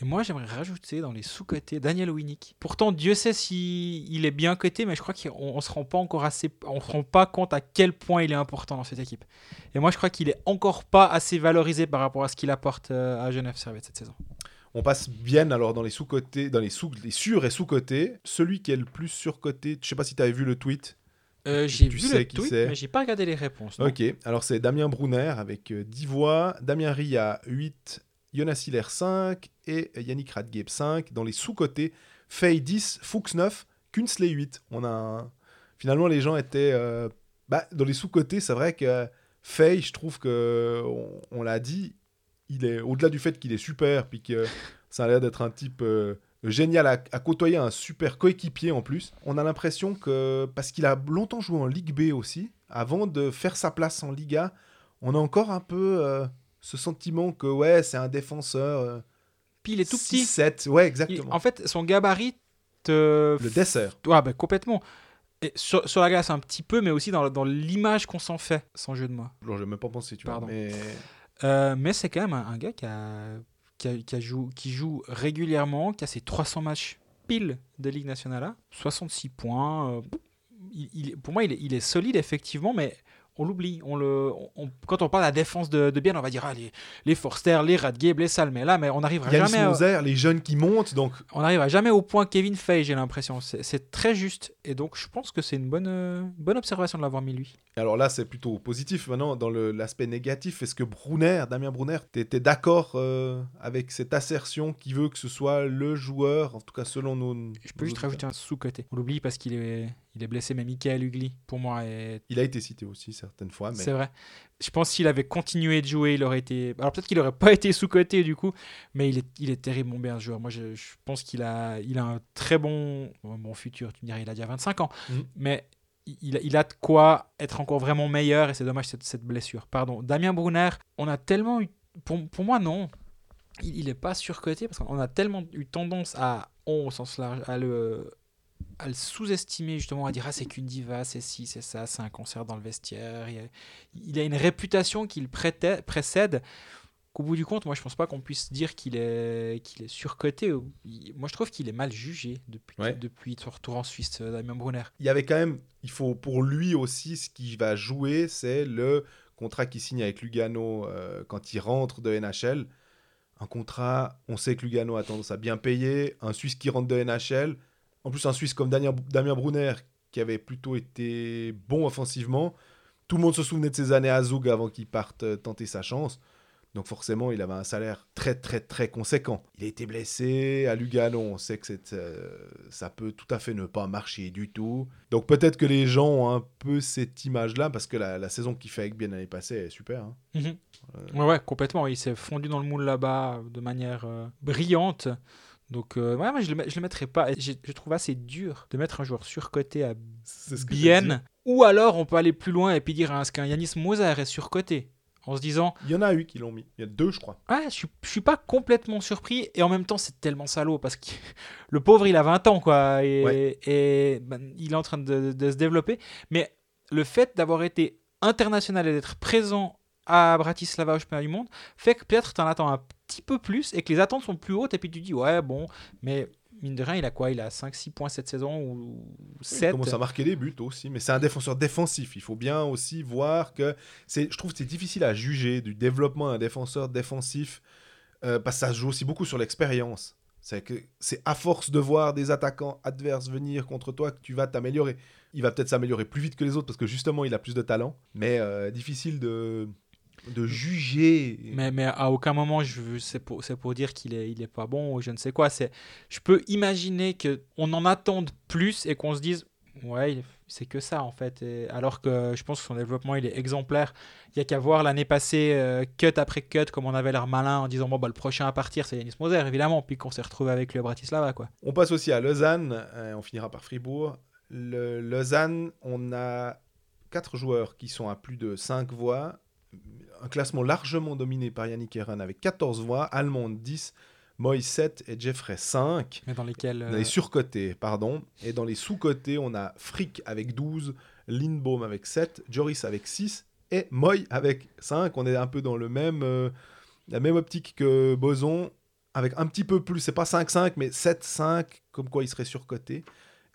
S2: Et moi, j'aimerais rajouter dans les sous-cotés Daniel Winnick. Pourtant, Dieu sait s'il il est bien coté, mais je crois qu'on ne se rend pas encore assez, on se rend pas compte à quel point il est important dans cette équipe. Et moi, je crois qu'il est encore pas assez valorisé par rapport à ce qu'il apporte euh, à Genève Servette cette saison.
S1: On passe bien alors dans les sous-cotés, dans les, sous, les sur et sous-cotés. Celui qui est le plus surcoté, je sais pas si tu avais vu le tweet.
S2: Euh, j'ai
S1: Tu
S2: vu
S1: sais
S2: le
S1: qui
S2: tweet, mais j'ai pas regardé les réponses. non.
S1: Ok, alors c'est Damien Brunner avec euh, 10 voix, Damien Ria 8, Jonas Hiller 5 et Yannick Radgeb 5. Dans les sous-cotés, Fay 10, Fuchs 9, Kunsley 8. On a un- Finalement, les gens étaient... euh, bah, dans les sous-cotés, c'est vrai que Fay, je trouve que, on, on l'a dit, il est au-delà du fait qu'il est super, puis que ça a l'air d'être un type euh, génial à, à côtoyer, un super coéquipier en plus. On a l'impression que, parce qu'il a longtemps joué en Ligue B aussi, avant de faire sa place en Liga, on a encore un peu euh, ce sentiment que, ouais, c'est un défenseur. euh,
S2: Puis il est tout petit.
S1: 6-7, ouais,
S2: Il-
S1: exactement.
S2: en fait, son gabarit te
S1: Le dessert.
S2: Ouais, bah, complètement. Et sur, sur la glace un petit peu, mais aussi dans, dans l'image qu'on s'en fait, sans jeu de mots.
S1: Alors, j'ai même pas pensé, tu vois.
S2: Pardon.
S1: Mais
S2: Euh, mais c'est quand même un, gars qui, qui, a- joue, régulièrement, qui a ses 300 matchs pile de Ligue nationale A, 66 points. euh, pour moi, il est solide, effectivement, mais on l'oublie. On le, on- quand on parle de la défense de, de Bienne, on va dire ah, les, les Forster, les Radgeb, les Salmela, mais on n'arrivera jamais, à-
S1: les jeunes qui montent, donc
S2: on n'arrivera jamais au point Kevin Fay, j'ai l'impression. C'est très juste. Et donc, je pense que c'est une bonne, euh, bonne observation de l'avoir mis lui.
S1: Alors là, c'est plutôt positif. Maintenant, dans l'aspect négatif, est-ce que Brunner, Damien Brunner, t'étais d'accord euh, avec cette assertion qui veut que ce soit le joueur, en tout cas selon nos.
S2: Je peux juste rajouter un sous-côté. On l'oublie parce qu'il est, il est blessé, mais Michael Ugly, pour moi, est...
S1: Il a été cité aussi certaines fois, mais
S2: c'est vrai. Je pense s'il avait continué de jouer, il aurait été. Alors peut-être qu'il aurait pas été sous-côté du coup, mais il est, il est terriblement bien joueur. Moi, je, je pense qu'il a, il a un très bon, bon futur. Tu me dirais, il a déjà 25 ans,
S1: Mhm.
S2: mais il, il a de quoi être encore vraiment meilleur et c'est dommage cette, cette blessure. Pardon. Damien Brunner, on a tellement eu. Pour, pour moi, non. Il, il est pas surcoté parce qu'on a tellement eu tendance à, on, au sens large, à le, à le sous-estimer justement, à dire ah c'est qu'une diva, c'est ci, c'est ça, c'est un concert dans le vestiaire. Il a, une réputation qui le prêtait- précède. Qu'au bout du compte, moi je pense pas qu'on puisse dire qu'il est, qu'il est surcoté. Moi je trouve qu'il est mal jugé depuis,
S1: Ouais.
S2: depuis son retour en Suisse, euh, Damien Brunner.
S1: il y avait quand même, il faut pour lui aussi, ce qui va jouer, c'est le contrat qu'il signe avec Lugano euh, quand il rentre de NHL. Un contrat, on sait que Lugano a tendance à bien payer. Un Suisse qui rentre de NHL, en plus un Suisse comme Damien, Damien Brunner, qui avait plutôt été bon offensivement. Tout le monde se souvenait de ses années à Zug avant qu'il parte euh, tenter sa chance. Donc forcément, il avait un salaire très très très conséquent. Il a été blessé à Lugano, on sait que euh, ça peut tout à fait ne pas marcher du tout. Donc peut-être que les gens ont un peu cette image-là, parce que la, la saison qu'il fait avec Bien l'année passée est super. hein.
S2: Mhm. Ouais, ouais, complètement. Il s'est fondu dans le moule là-bas de manière euh, brillante. Donc, euh, ouais, moi, je le, je le mettrais pas. Je, je trouve assez dur de mettre un joueur surcoté à. Bienne. Ou alors, on peut aller plus loin et puis dire est-ce qu'un Yanis Moser est surcoté? En se disant
S1: Il y en a eu qui l'ont mis. Il y a deux, je crois.
S2: Ouais, je suis, je suis pas complètement surpris et en même temps c'est tellement salaud parce que [LAUGHS] le pauvre il a 20 ans quoi et,
S1: Ouais.
S2: et, ben, il est en train de, de se développer. Mais le fait d'avoir été international et d'être présent à Bratislava au championnat du monde fait que peut-être tu en attends un petit peu plus et que les attentes sont plus hautes et puis tu dis ouais bon mais mine de rien il a quoi? Il a 5-6 points cette saison ou
S1: Il
S2: 7
S1: commence à marquer des buts aussi, mais c'est un défenseur défensif. Il faut bien aussi voir que c'est. Je trouve que c'est difficile à juger du développement d'un défenseur défensif euh, parce que ça se joue aussi beaucoup sur l'expérience. C'est que c'est à force de voir des attaquants adverses venir contre toi que tu vas t'améliorer. Il va peut-être s'améliorer plus vite que les autres parce que justement il a plus de talent, mais euh, difficile de de juger.
S2: Mais, mais à aucun moment, je, c'est, pour, c'est pour dire qu'il est, il est pas bon ou je ne sais quoi. C'est, je peux imaginer qu'on en attende plus et qu'on se dise, ouais, c'est que ça en fait. Et alors que je pense que son développement, il est exemplaire. Il y a qu'à voir l'année passée, euh, cut après cut, comme on avait l'air malin en disant, bon, bah, le prochain à partir, c'est Yanis Moser, évidemment. Puis qu'on s'est retrouvé avec le Bratislava, quoi.
S1: On passe aussi à Lausanne, euh, on finira par Fribourg. Le Lausanne, on a quatre joueurs qui sont à plus de 5 voix. Un classement largement dominé par Yannick Heron avec 14 voix, Almond 10, Moy 7 et Jeffrey 5.
S2: Mais dans lesquels.
S1: Dans
S2: euh,
S1: les surcotés, pardon. Et dans les sous-cotés, on a Frick avec 12, Lindbaum avec 7, Joris avec 6 et Moy avec 5. On est un peu dans le même, euh, la même optique que Boson, avec un petit peu plus, c'est pas 5-5, mais 7-5, comme quoi il serait surcoté.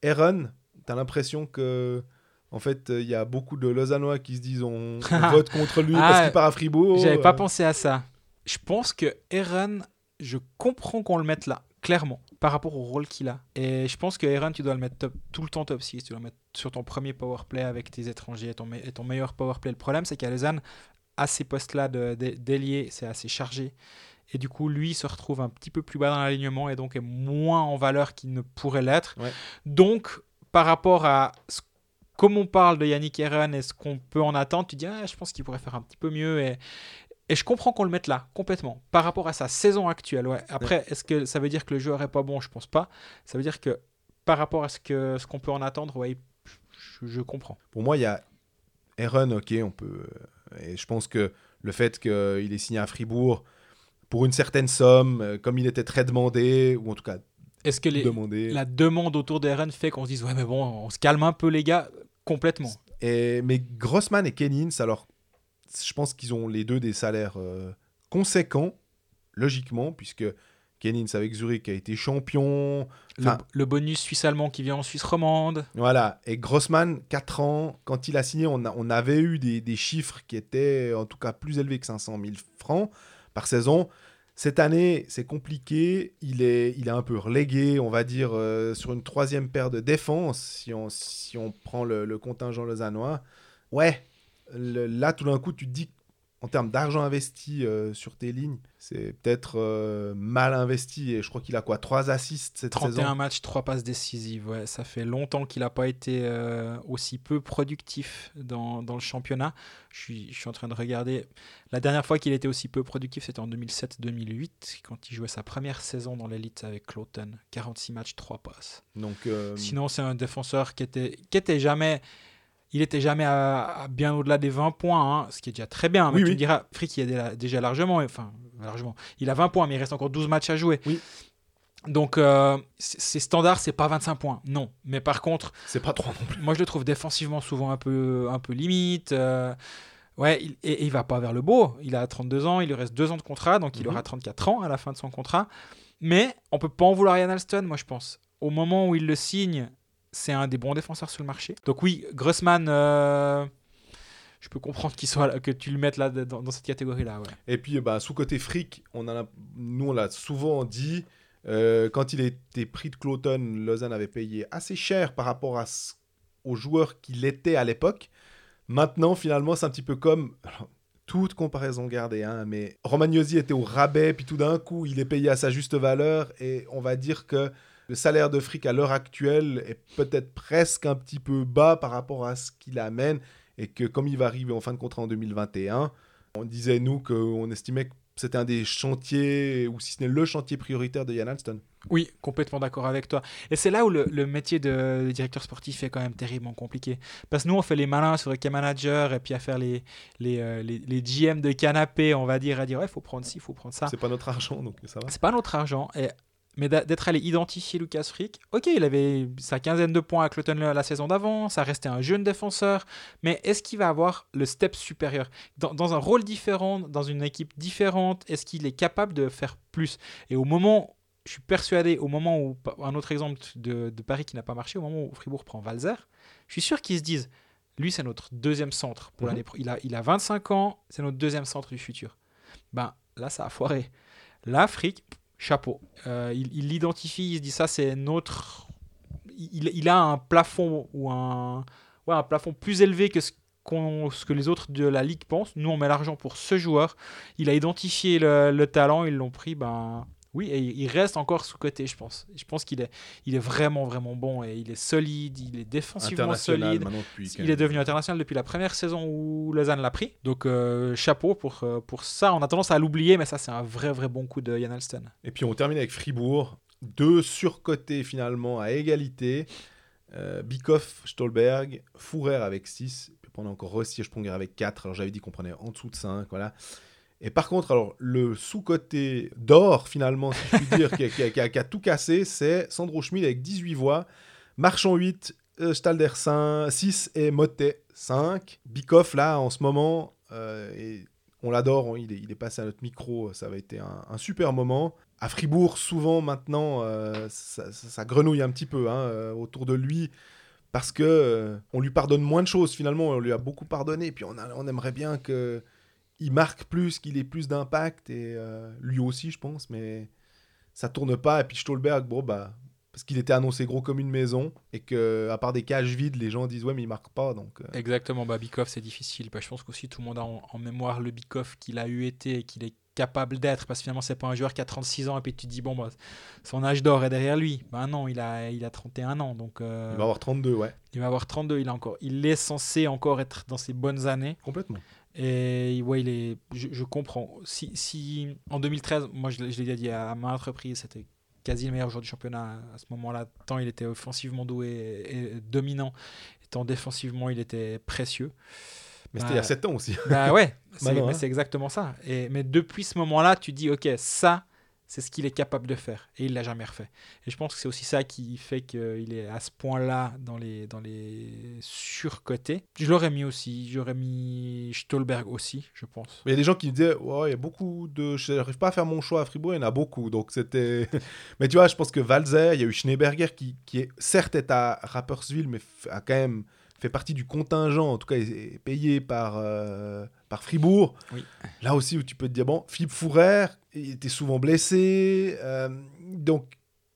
S1: Aaron, t'as l'impression que. En fait, il y a beaucoup de Lausannois qui se disent on, [LAUGHS] on vote contre lui parce
S2: Ah,
S1: qu'il part à Fribourg.
S2: J'avais pas
S1: Euh,
S2: pensé à ça. Je pense que Aaron, je comprends qu'on le mette là, clairement, par rapport au rôle qu'il a. Et je pense que Aaron, tu dois le mettre top- tout le temps top 6. Tu dois le mettre sur ton premier power play avec tes étrangers et ton, me- et ton meilleur power play. Le problème, c'est qu'à Lausanne, à ces postes-là d'ailier, c'est assez chargé. Et du coup, lui se retrouve un petit peu plus bas dans l'alignement et donc est moins en valeur qu'il ne pourrait l'être.
S1: Ouais.
S2: Donc, par rapport à ce comme on parle de Yannick Aaron et ce qu'on peut en attendre, tu dis ah, je pense qu'il pourrait faire un petit peu mieux et, et je comprends qu'on le mette là complètement par rapport à sa saison actuelle. Ouais. Après, est-ce que ça veut dire que le joueur est pas bon? Je pense pas. Ça veut dire que par rapport à ce qu'on peut en attendre, ouais, je, je comprends.
S1: Pour moi, il y a Aaron, ok, on peut. euh, Et je pense que le fait qu'il ait signé à Fribourg pour une certaine somme, euh, comme il était très demandé, ou en tout cas
S2: Est-ce que les- la demande autour d'Aaron fait qu'on se dise ouais mais bon, on se calme un peu les gars complètement.
S1: Et, mais Grossman et Kennins, alors, je pense qu'ils ont les deux des salaires euh, conséquents, logiquement, puisque Kennins avec Zurich a été champion.
S2: Le, le bonus suisse-allemand qui vient en Suisse romande.
S1: Voilà, et Grossman, 4 ans, quand il a signé, on, a- on avait eu des, des chiffres qui étaient en tout cas plus élevés que 500 000 francs par saison. Cette année, c'est compliqué. Il est, il est un peu relégué, on va dire, euh, sur une troisième paire de défense, si on, si on prend le, contingent lausannois. Ouais, là, tout d'un coup, tu te dis, en termes d'argent investi euh, sur tes lignes, c'est peut-être euh, mal investi. Et je crois qu'il a quoi 3 assists cette
S2: 31
S1: saison
S2: matchs, 3 passes décisives. Ouais, ça fait longtemps qu'il n'a pas été euh, aussi peu productif dans, dans le championnat. Je suis, je suis en train de regarder. La dernière fois qu'il était aussi peu productif, c'était en 2007-2008, quand il jouait sa première saison dans l'élite avec Cloton. 46 matchs, 3 passes.
S1: Donc,
S2: Sinon, c'est un défenseur qui était, qui était jamais. Il était jamais à, à bien au-delà des 20 points, hein, ce qui est déjà très bien. Mais
S1: Oui,
S2: tu
S1: oui.
S2: me diras, Frick, il est déjà- largement, enfin, largement. Il a 20 points, mais il reste encore 12 matchs à jouer.
S1: Oui.
S2: Donc, euh, c- ses standards, c'est pas 25 points, non. Mais par contre,
S1: c'est pas trop non plus.
S2: moi, je le trouve défensivement souvent un peu, un peu limite. euh, ouais, il, et, et il va pas vers le beau. Il a 32 ans, il lui reste 2 ans de contrat, donc il
S1: Mhm.
S2: aura 34 ans à la fin de son contrat. Mais on peut pas en vouloir à Ian Alston, moi, je pense. Au moment où il le signe, c'est un des bons défenseurs sur le marché. Donc oui, Grossman, euh, je peux comprendre qu'il soit que tu le mettes là dans, cette catégorie-là.
S1: Et puis, bah, sous côté fric, on a, nous, on l'a souvent dit, euh, quand il était pris de Cloton, Lausanne avait payé assez cher par rapport à aux joueurs qu'il était à l'époque. Maintenant, finalement, c'est un petit peu comme... toute comparaison gardée, hein, mais Romagnosi était au rabais, puis tout d'un coup, il est payé à sa juste valeur, et on va dire que le salaire de fric à l'heure actuelle est peut-être presque un petit peu bas par rapport à ce qu'il amène, et que comme il va arriver en fin de contrat en 2021, on disait, nous, qu'on estimait que c'était un des chantiers, ou si ce n'est le chantier prioritaire de Yann Alston.
S2: Oui, complètement d'accord avec toi. Et c'est là où le, le métier de, de directeur sportif est quand même terriblement compliqué. Parce que nous, on fait les malins sur le cas manager et puis à faire les, les, euh, les, les GM de canapé, on va dire, à dire, ouais, faut prendre ci, faut prendre ça.
S1: C'est pas notre argent, donc ça va.
S2: C'est pas notre argent. Et, mais d'être allé identifier Lucas Frick, ok, il avait sa quinzaine de points à Cloton la saison d'avant, ça restait un jeune défenseur, mais est-ce qu'il va avoir le step supérieur? Dans, dans un rôle différent, dans une équipe différente, est-ce qu'il est capable de faire plus? Et au moment, je suis persuadé, au moment où, un autre exemple de, de Paris qui n'a pas marché, au moment où Fribourg prend Valzer, je suis sûr qu'ils se disent, lui c'est notre deuxième centre pour
S1: Mhm.
S2: l'année il a, il a 25 ans, c'est notre deuxième centre du futur. Ben là, ça a foiré. Là, Frick, chapeau. Euh, il l'identifie, il se dit ça, c'est notre. Il, a un plafond ou un, plafond plus élevé que ce que les autres de la ligue pensent. Nous, on met l'argent pour ce joueur. Il a identifié le, le talent, ils l'ont pris. Ben oui, et il reste encore sous côté, je pense. Je pense qu'il est, il est vraiment vraiment bon et il est solide, il est défensivement solide. Il est devenu international depuis la première saison où Lausanne l'a pris. Donc euh, chapeau pour, euh, pour ça. On a tendance à l'oublier, mais ça c'est un vrai vrai bon coup de Jan Alsten.
S1: Et puis on termine avec Fribourg. Deux surcotés finalement à égalité. Euh, Bikoff, Stolberg, Fourer avec 6. Puis on a encore Rossi et avec 4. Alors j'avais dit qu'on prenait en dessous de 5. Voilà. Et par contre, alors le sous-côté d'or finalement, si je puis dire, qui, a, tout cassé, c'est Sandro Schmid avec 18 voix. Marchand 8, euh, Stalder 5, 6 et Motet 5. Bikoff là en ce moment, euh, et on l'adore, on- il, est, passé à notre micro, ça avait été un, super moment. À Fribourg, souvent maintenant, euh, ça, grenouille un petit peu hein, autour de lui parce que on lui pardonne moins de choses finalement, on lui a beaucoup pardonné, puis on, a- on aimerait bien que il marque plus, qu'il ait plus d'impact, et euh, lui aussi je pense, mais ça tourne pas. Et puis Stolberg, bon bah parce qu'il était annoncé gros comme une maison et que à part des cages vides, les gens disent ouais mais il marque pas donc. euh,
S2: Exactement, bah, Bikoff c'est difficile. Bah, je pense qu'aussi tout le monde a en, en mémoire le Bikoff qu'il a eu été et qu'il est capable d'être parce que finalement c'est pas un joueur qui a 36 ans et puis tu te dis bon bah, son âge d'or est derrière lui. Bah non, il a, il a 31 ans donc euh,
S1: Il va avoir 32, ouais,
S2: il va avoir 32, il, a encore, il est censé encore être dans ses bonnes années.
S1: complètement.
S2: Et ouais, il est, je, je comprends. Si, si en 2013, moi je, l'ai- je l'ai déjà dit à maintes reprises, c'était quasi le meilleur joueur du championnat à ce moment-là, tant il était offensivement doué et, et dominant, et tant défensivement il était précieux.
S1: Mais c'était
S2: Bah,
S1: il y a 7 ans aussi.
S2: Bah ouais, [LAUGHS] c'est,
S1: hein.
S2: c'est exactement ça. Et, mais depuis ce moment-là, tu dis, ok, ça, c'est ce qu'il est capable de faire. Et il l'a jamais refait. Et je pense que c'est aussi ça qui fait qu'il est à ce point-là dans les, dans les surcotés. Je l'aurais mis aussi. J'aurais mis Stolberg aussi, je pense.
S1: Mais il y a des gens qui me disaient, ouais, il y a beaucoup de. Je n'arrive pas à faire mon choix à Fribourg, il y en a beaucoup. Donc c'était. [LAUGHS] mais tu vois, je pense que Valzer, il y a eu Schneeberger qui, qui est, certes est à Rapperswil, mais a quand même fait partie du contingent, en tout cas, est est payé par, euh, par Fribourg.
S2: Oui.
S1: Là aussi, où tu peux te dire, bon, Philippe Fourer, il était souvent blessé. euh, donc,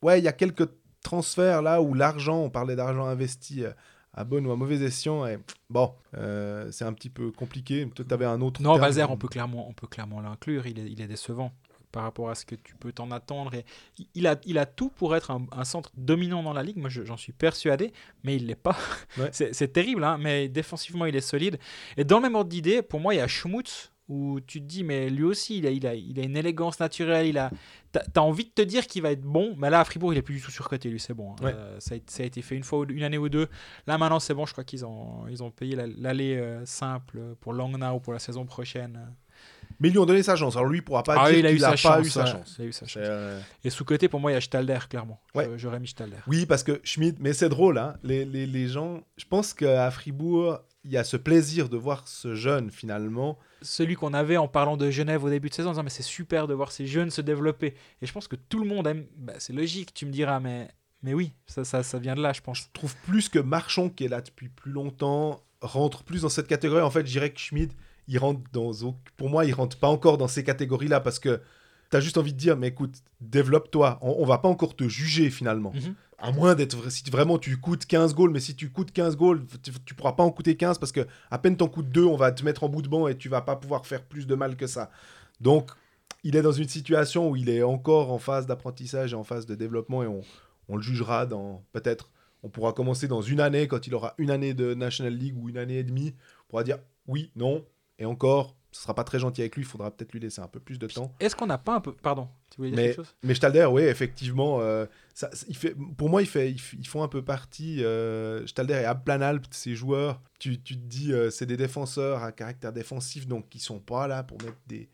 S1: ouais, il y a quelques transferts là où l'argent, on parlait d'argent investi. euh, à bon ou à mauvais escient, et bon, euh, c'est un petit peu compliqué. Toi, tu avais un autre.
S2: Non. Valzer, on peut clairement, on peut clairement l'inclure. Il est, il est décevant par rapport à ce que tu peux t'en attendre. Et il- a, il a tout pour être un, un centre dominant dans la ligue. Moi, je- j'en suis persuadé, mais il l'est pas. [LAUGHS]
S1: Ouais.
S2: C'est terrible, hein, mais défensivement, il est solide. Et dans le même ordre d'idée, pour moi, il y a Schmutz où tu te dis, mais lui aussi, il a, il a, il a une élégance naturelle. Il a, t'as as envie de te dire qu'il va être bon, mais là, à Fribourg, il est plus du tout surcoté. Lui, c'est bon. hein.
S1: Ouais.
S2: Euh, ça, a, ça a été fait une fois, une année ou deux. Là, maintenant, c'est bon. Je crois qu'ils ont, ils ont payé la- l'aller euh, simple pour Langnau pour la saison prochaine.
S1: Mais ils lui ont donné sa chance. Alors lui, il pourra pas
S2: Ah,
S1: dire
S2: il a eu sa
S1: pas
S2: chance.
S1: eu sa chance.
S2: Il a eu sa chance.
S1: euh,
S2: Et sous côté, pour moi, il y a Stalder, clairement.
S1: Ouais.
S2: J'aurais mis Stalder.
S1: Oui, parce que Schmidt, mais c'est drôle, hein, les, les, les gens, je pense qu'à Fribourg, il y a ce plaisir de voir ce jeune finalement.
S2: Celui qu'on avait en parlant de Genève au début de saison, en disant mais c'est super de voir ces jeunes se développer. Et je pense que tout le monde aime. bah, c'est logique, tu me diras, mais, mais oui, ça, ça, ça vient de là, je pense.
S1: Je trouve plus que Marchand, qui est là depuis plus longtemps, rentre plus dans cette catégorie. En fait, je dirais que Schmidt, il rentre dans. Pour moi, il rentre pas encore dans ces catégories-là parce que tu as juste envie de dire, mais écoute, développe-toi. On, on va pas encore te juger finalement.
S2: Mhm.
S1: À moins d'être. Si vraiment tu coûtes 15 goals, mais si tu coûtes 15 goals, tu, tu pourras pas en coûter 15 parce que à peine t'en coûtes 2, on va te mettre en bout de banc et tu vas pas pouvoir faire plus de mal que ça. Donc, il est dans une situation où il est encore en phase d'apprentissage et en phase de développement et on, on le jugera dans. Peut-être, on pourra commencer dans une année, quand il aura une année de National League ou une année et demie. On pourra dire oui, non, et encore, ce sera pas très gentil avec lui, il faudra peut-être lui laisser un peu plus de temps.
S2: Est-ce qu'on n'a pas un peu. Pardon, tu voulais dire
S1: Mais-
S2: quelque chose?
S1: Mais Stalder, oui, effectivement, euh, ça, il fait, pour moi, il fait, ils, font un peu partie. Euh, Stalder et Abplanalp, ces joueurs, tu, tu te dis, euh, c'est des défenseurs à caractère défensif, donc ils sont pas là pour mettre des,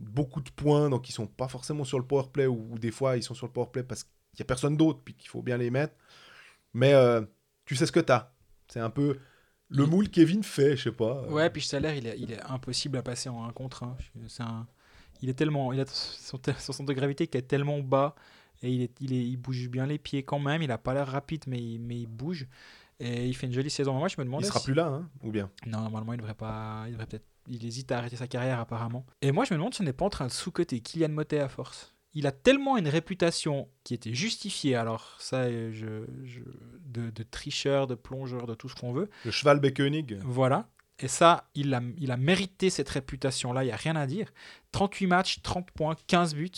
S1: beaucoup de points, donc ils sont pas forcément sur le powerplay, ou, ou des fois ils sont sur le powerplay parce qu'il y a personne d'autre, puis qu'il faut bien les mettre. Mais tu sais ce que t'as. C'est un peu le moule Kevin fait, je sais pas.
S2: Ouais, puis Staller, il est, il est impossible à passer en 1 contre 1. C'est un- il est tellement, il a son, [LAUGHS] son centre de gravité qui est tellement bas et il, est, il, est, il bouge bien les pieds quand même. Il a pas l'air rapide, mais il, mais il bouge et il fait une jolie saison. Moi, je me demandais.
S1: il sera
S2: si-
S1: plus là, hein, ou bien?
S2: Non, normalement, il devrait pas. Il devrait peut-être. Il hésite à arrêter sa carrière apparemment. Et moi, je me demande si on n'est pas en train de sous-coter Kylian Motet à force. Il a tellement une réputation qui était justifiée. Alors ça, euh, je, je- de, de tricheur, de plongeur, de tout ce qu'on veut.
S1: Le cheval Bekoenig.
S2: Voilà. Et ça, il a, il a mérité cette réputation-là, il n'y a rien à dire. 38 matchs, 30 points, 15 buts.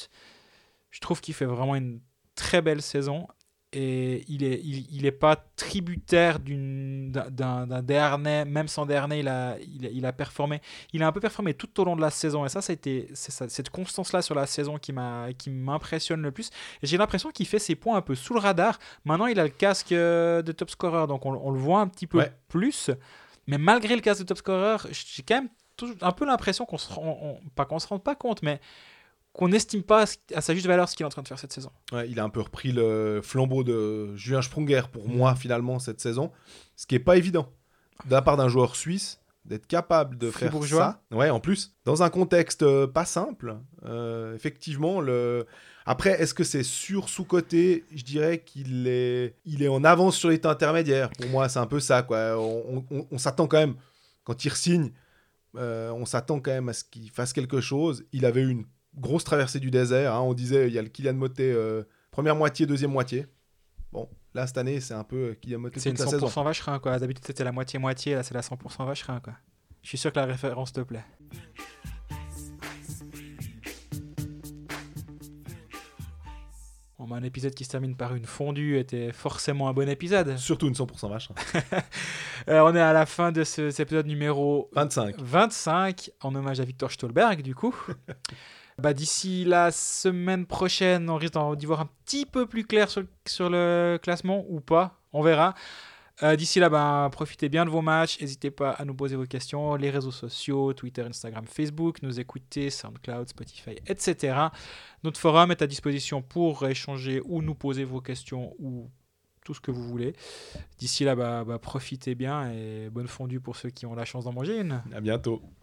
S2: Je trouve qu'il fait vraiment une très belle saison. Et il n'est il, il est pas tributaire d'un Dernay. Même sans Dernay, il a, il, a, il a performé. Il a un peu performé tout au long de la saison. Et ça, ça- cette constance-là sur la saison qui m'impressionne le plus. J'ai l'impression qu'il fait ses points un peu sous le radar. Maintenant, il a le casque euh, de top scorer. Donc, on, on le voit un petit peu
S1: Ouais.
S2: plus. Mais malgré le casque de top scorer, j'ai quand même un peu l'impression qu'on se rend, on- pas qu'on se rende pas compte, mais qu'on n'estime pas à, sa juste valeur ce qu'il est en train de faire cette saison.
S1: Ouais, il a un peu repris le flambeau de Julien Sprunger pour moi finalement cette saison, ce qui est pas évident de la part d'un joueur suisse d'être capable de faire ça. Ouais, en plus dans un contexte euh, pas simple. euh, effectivement, le après est-ce que c'est sur sous côté Je dirais qu'il est il est en avance sur les temps intermédiaires. Pour moi, c'est un peu ça quoi. On, on- on s'attend quand même quand il signe, on s'attend quand même à ce qu'il fasse quelque chose. Il avait eu une grosse traversée du désert. hein. On disait, il y a le Kylian Motet, euh, première moitié, deuxième moitié. Bon, là, cette année, c'est un peu euh, Kylian
S2: C'est une
S1: toute la saison.
S2: 100% vacherin, quoi. D'habitude, c'était la moitié-moitié, là, c'est la 100% vacherin, quoi. Je suis sûr que la référence te plaît. Bon, bah, un épisode qui se termine par une fondue était forcément un bon épisode.
S1: Surtout une 100% vache. hein. [LAUGHS]
S2: Euh, on est à la fin de ce- cet épisode numéro
S1: 25.
S2: 25 en hommage à Victor Stolberg du coup. [LAUGHS] bah, D'ici la semaine prochaine, on risque d'y voir un petit peu plus clair sur, le- classement ou pas, on verra. Euh, D'ici là, bah, profitez bien de vos matchs, n'hésitez pas à nous poser vos questions, les réseaux sociaux, Twitter, Instagram, Facebook, nous écouter, SoundCloud, Spotify, etc. Notre forum est à disposition pour échanger ou nous poser vos questions ou tout ce que vous voulez. D'ici là, bah, bah, profitez bien et bonne fondue pour ceux qui ont la chance d'en manger une.
S1: À bientôt.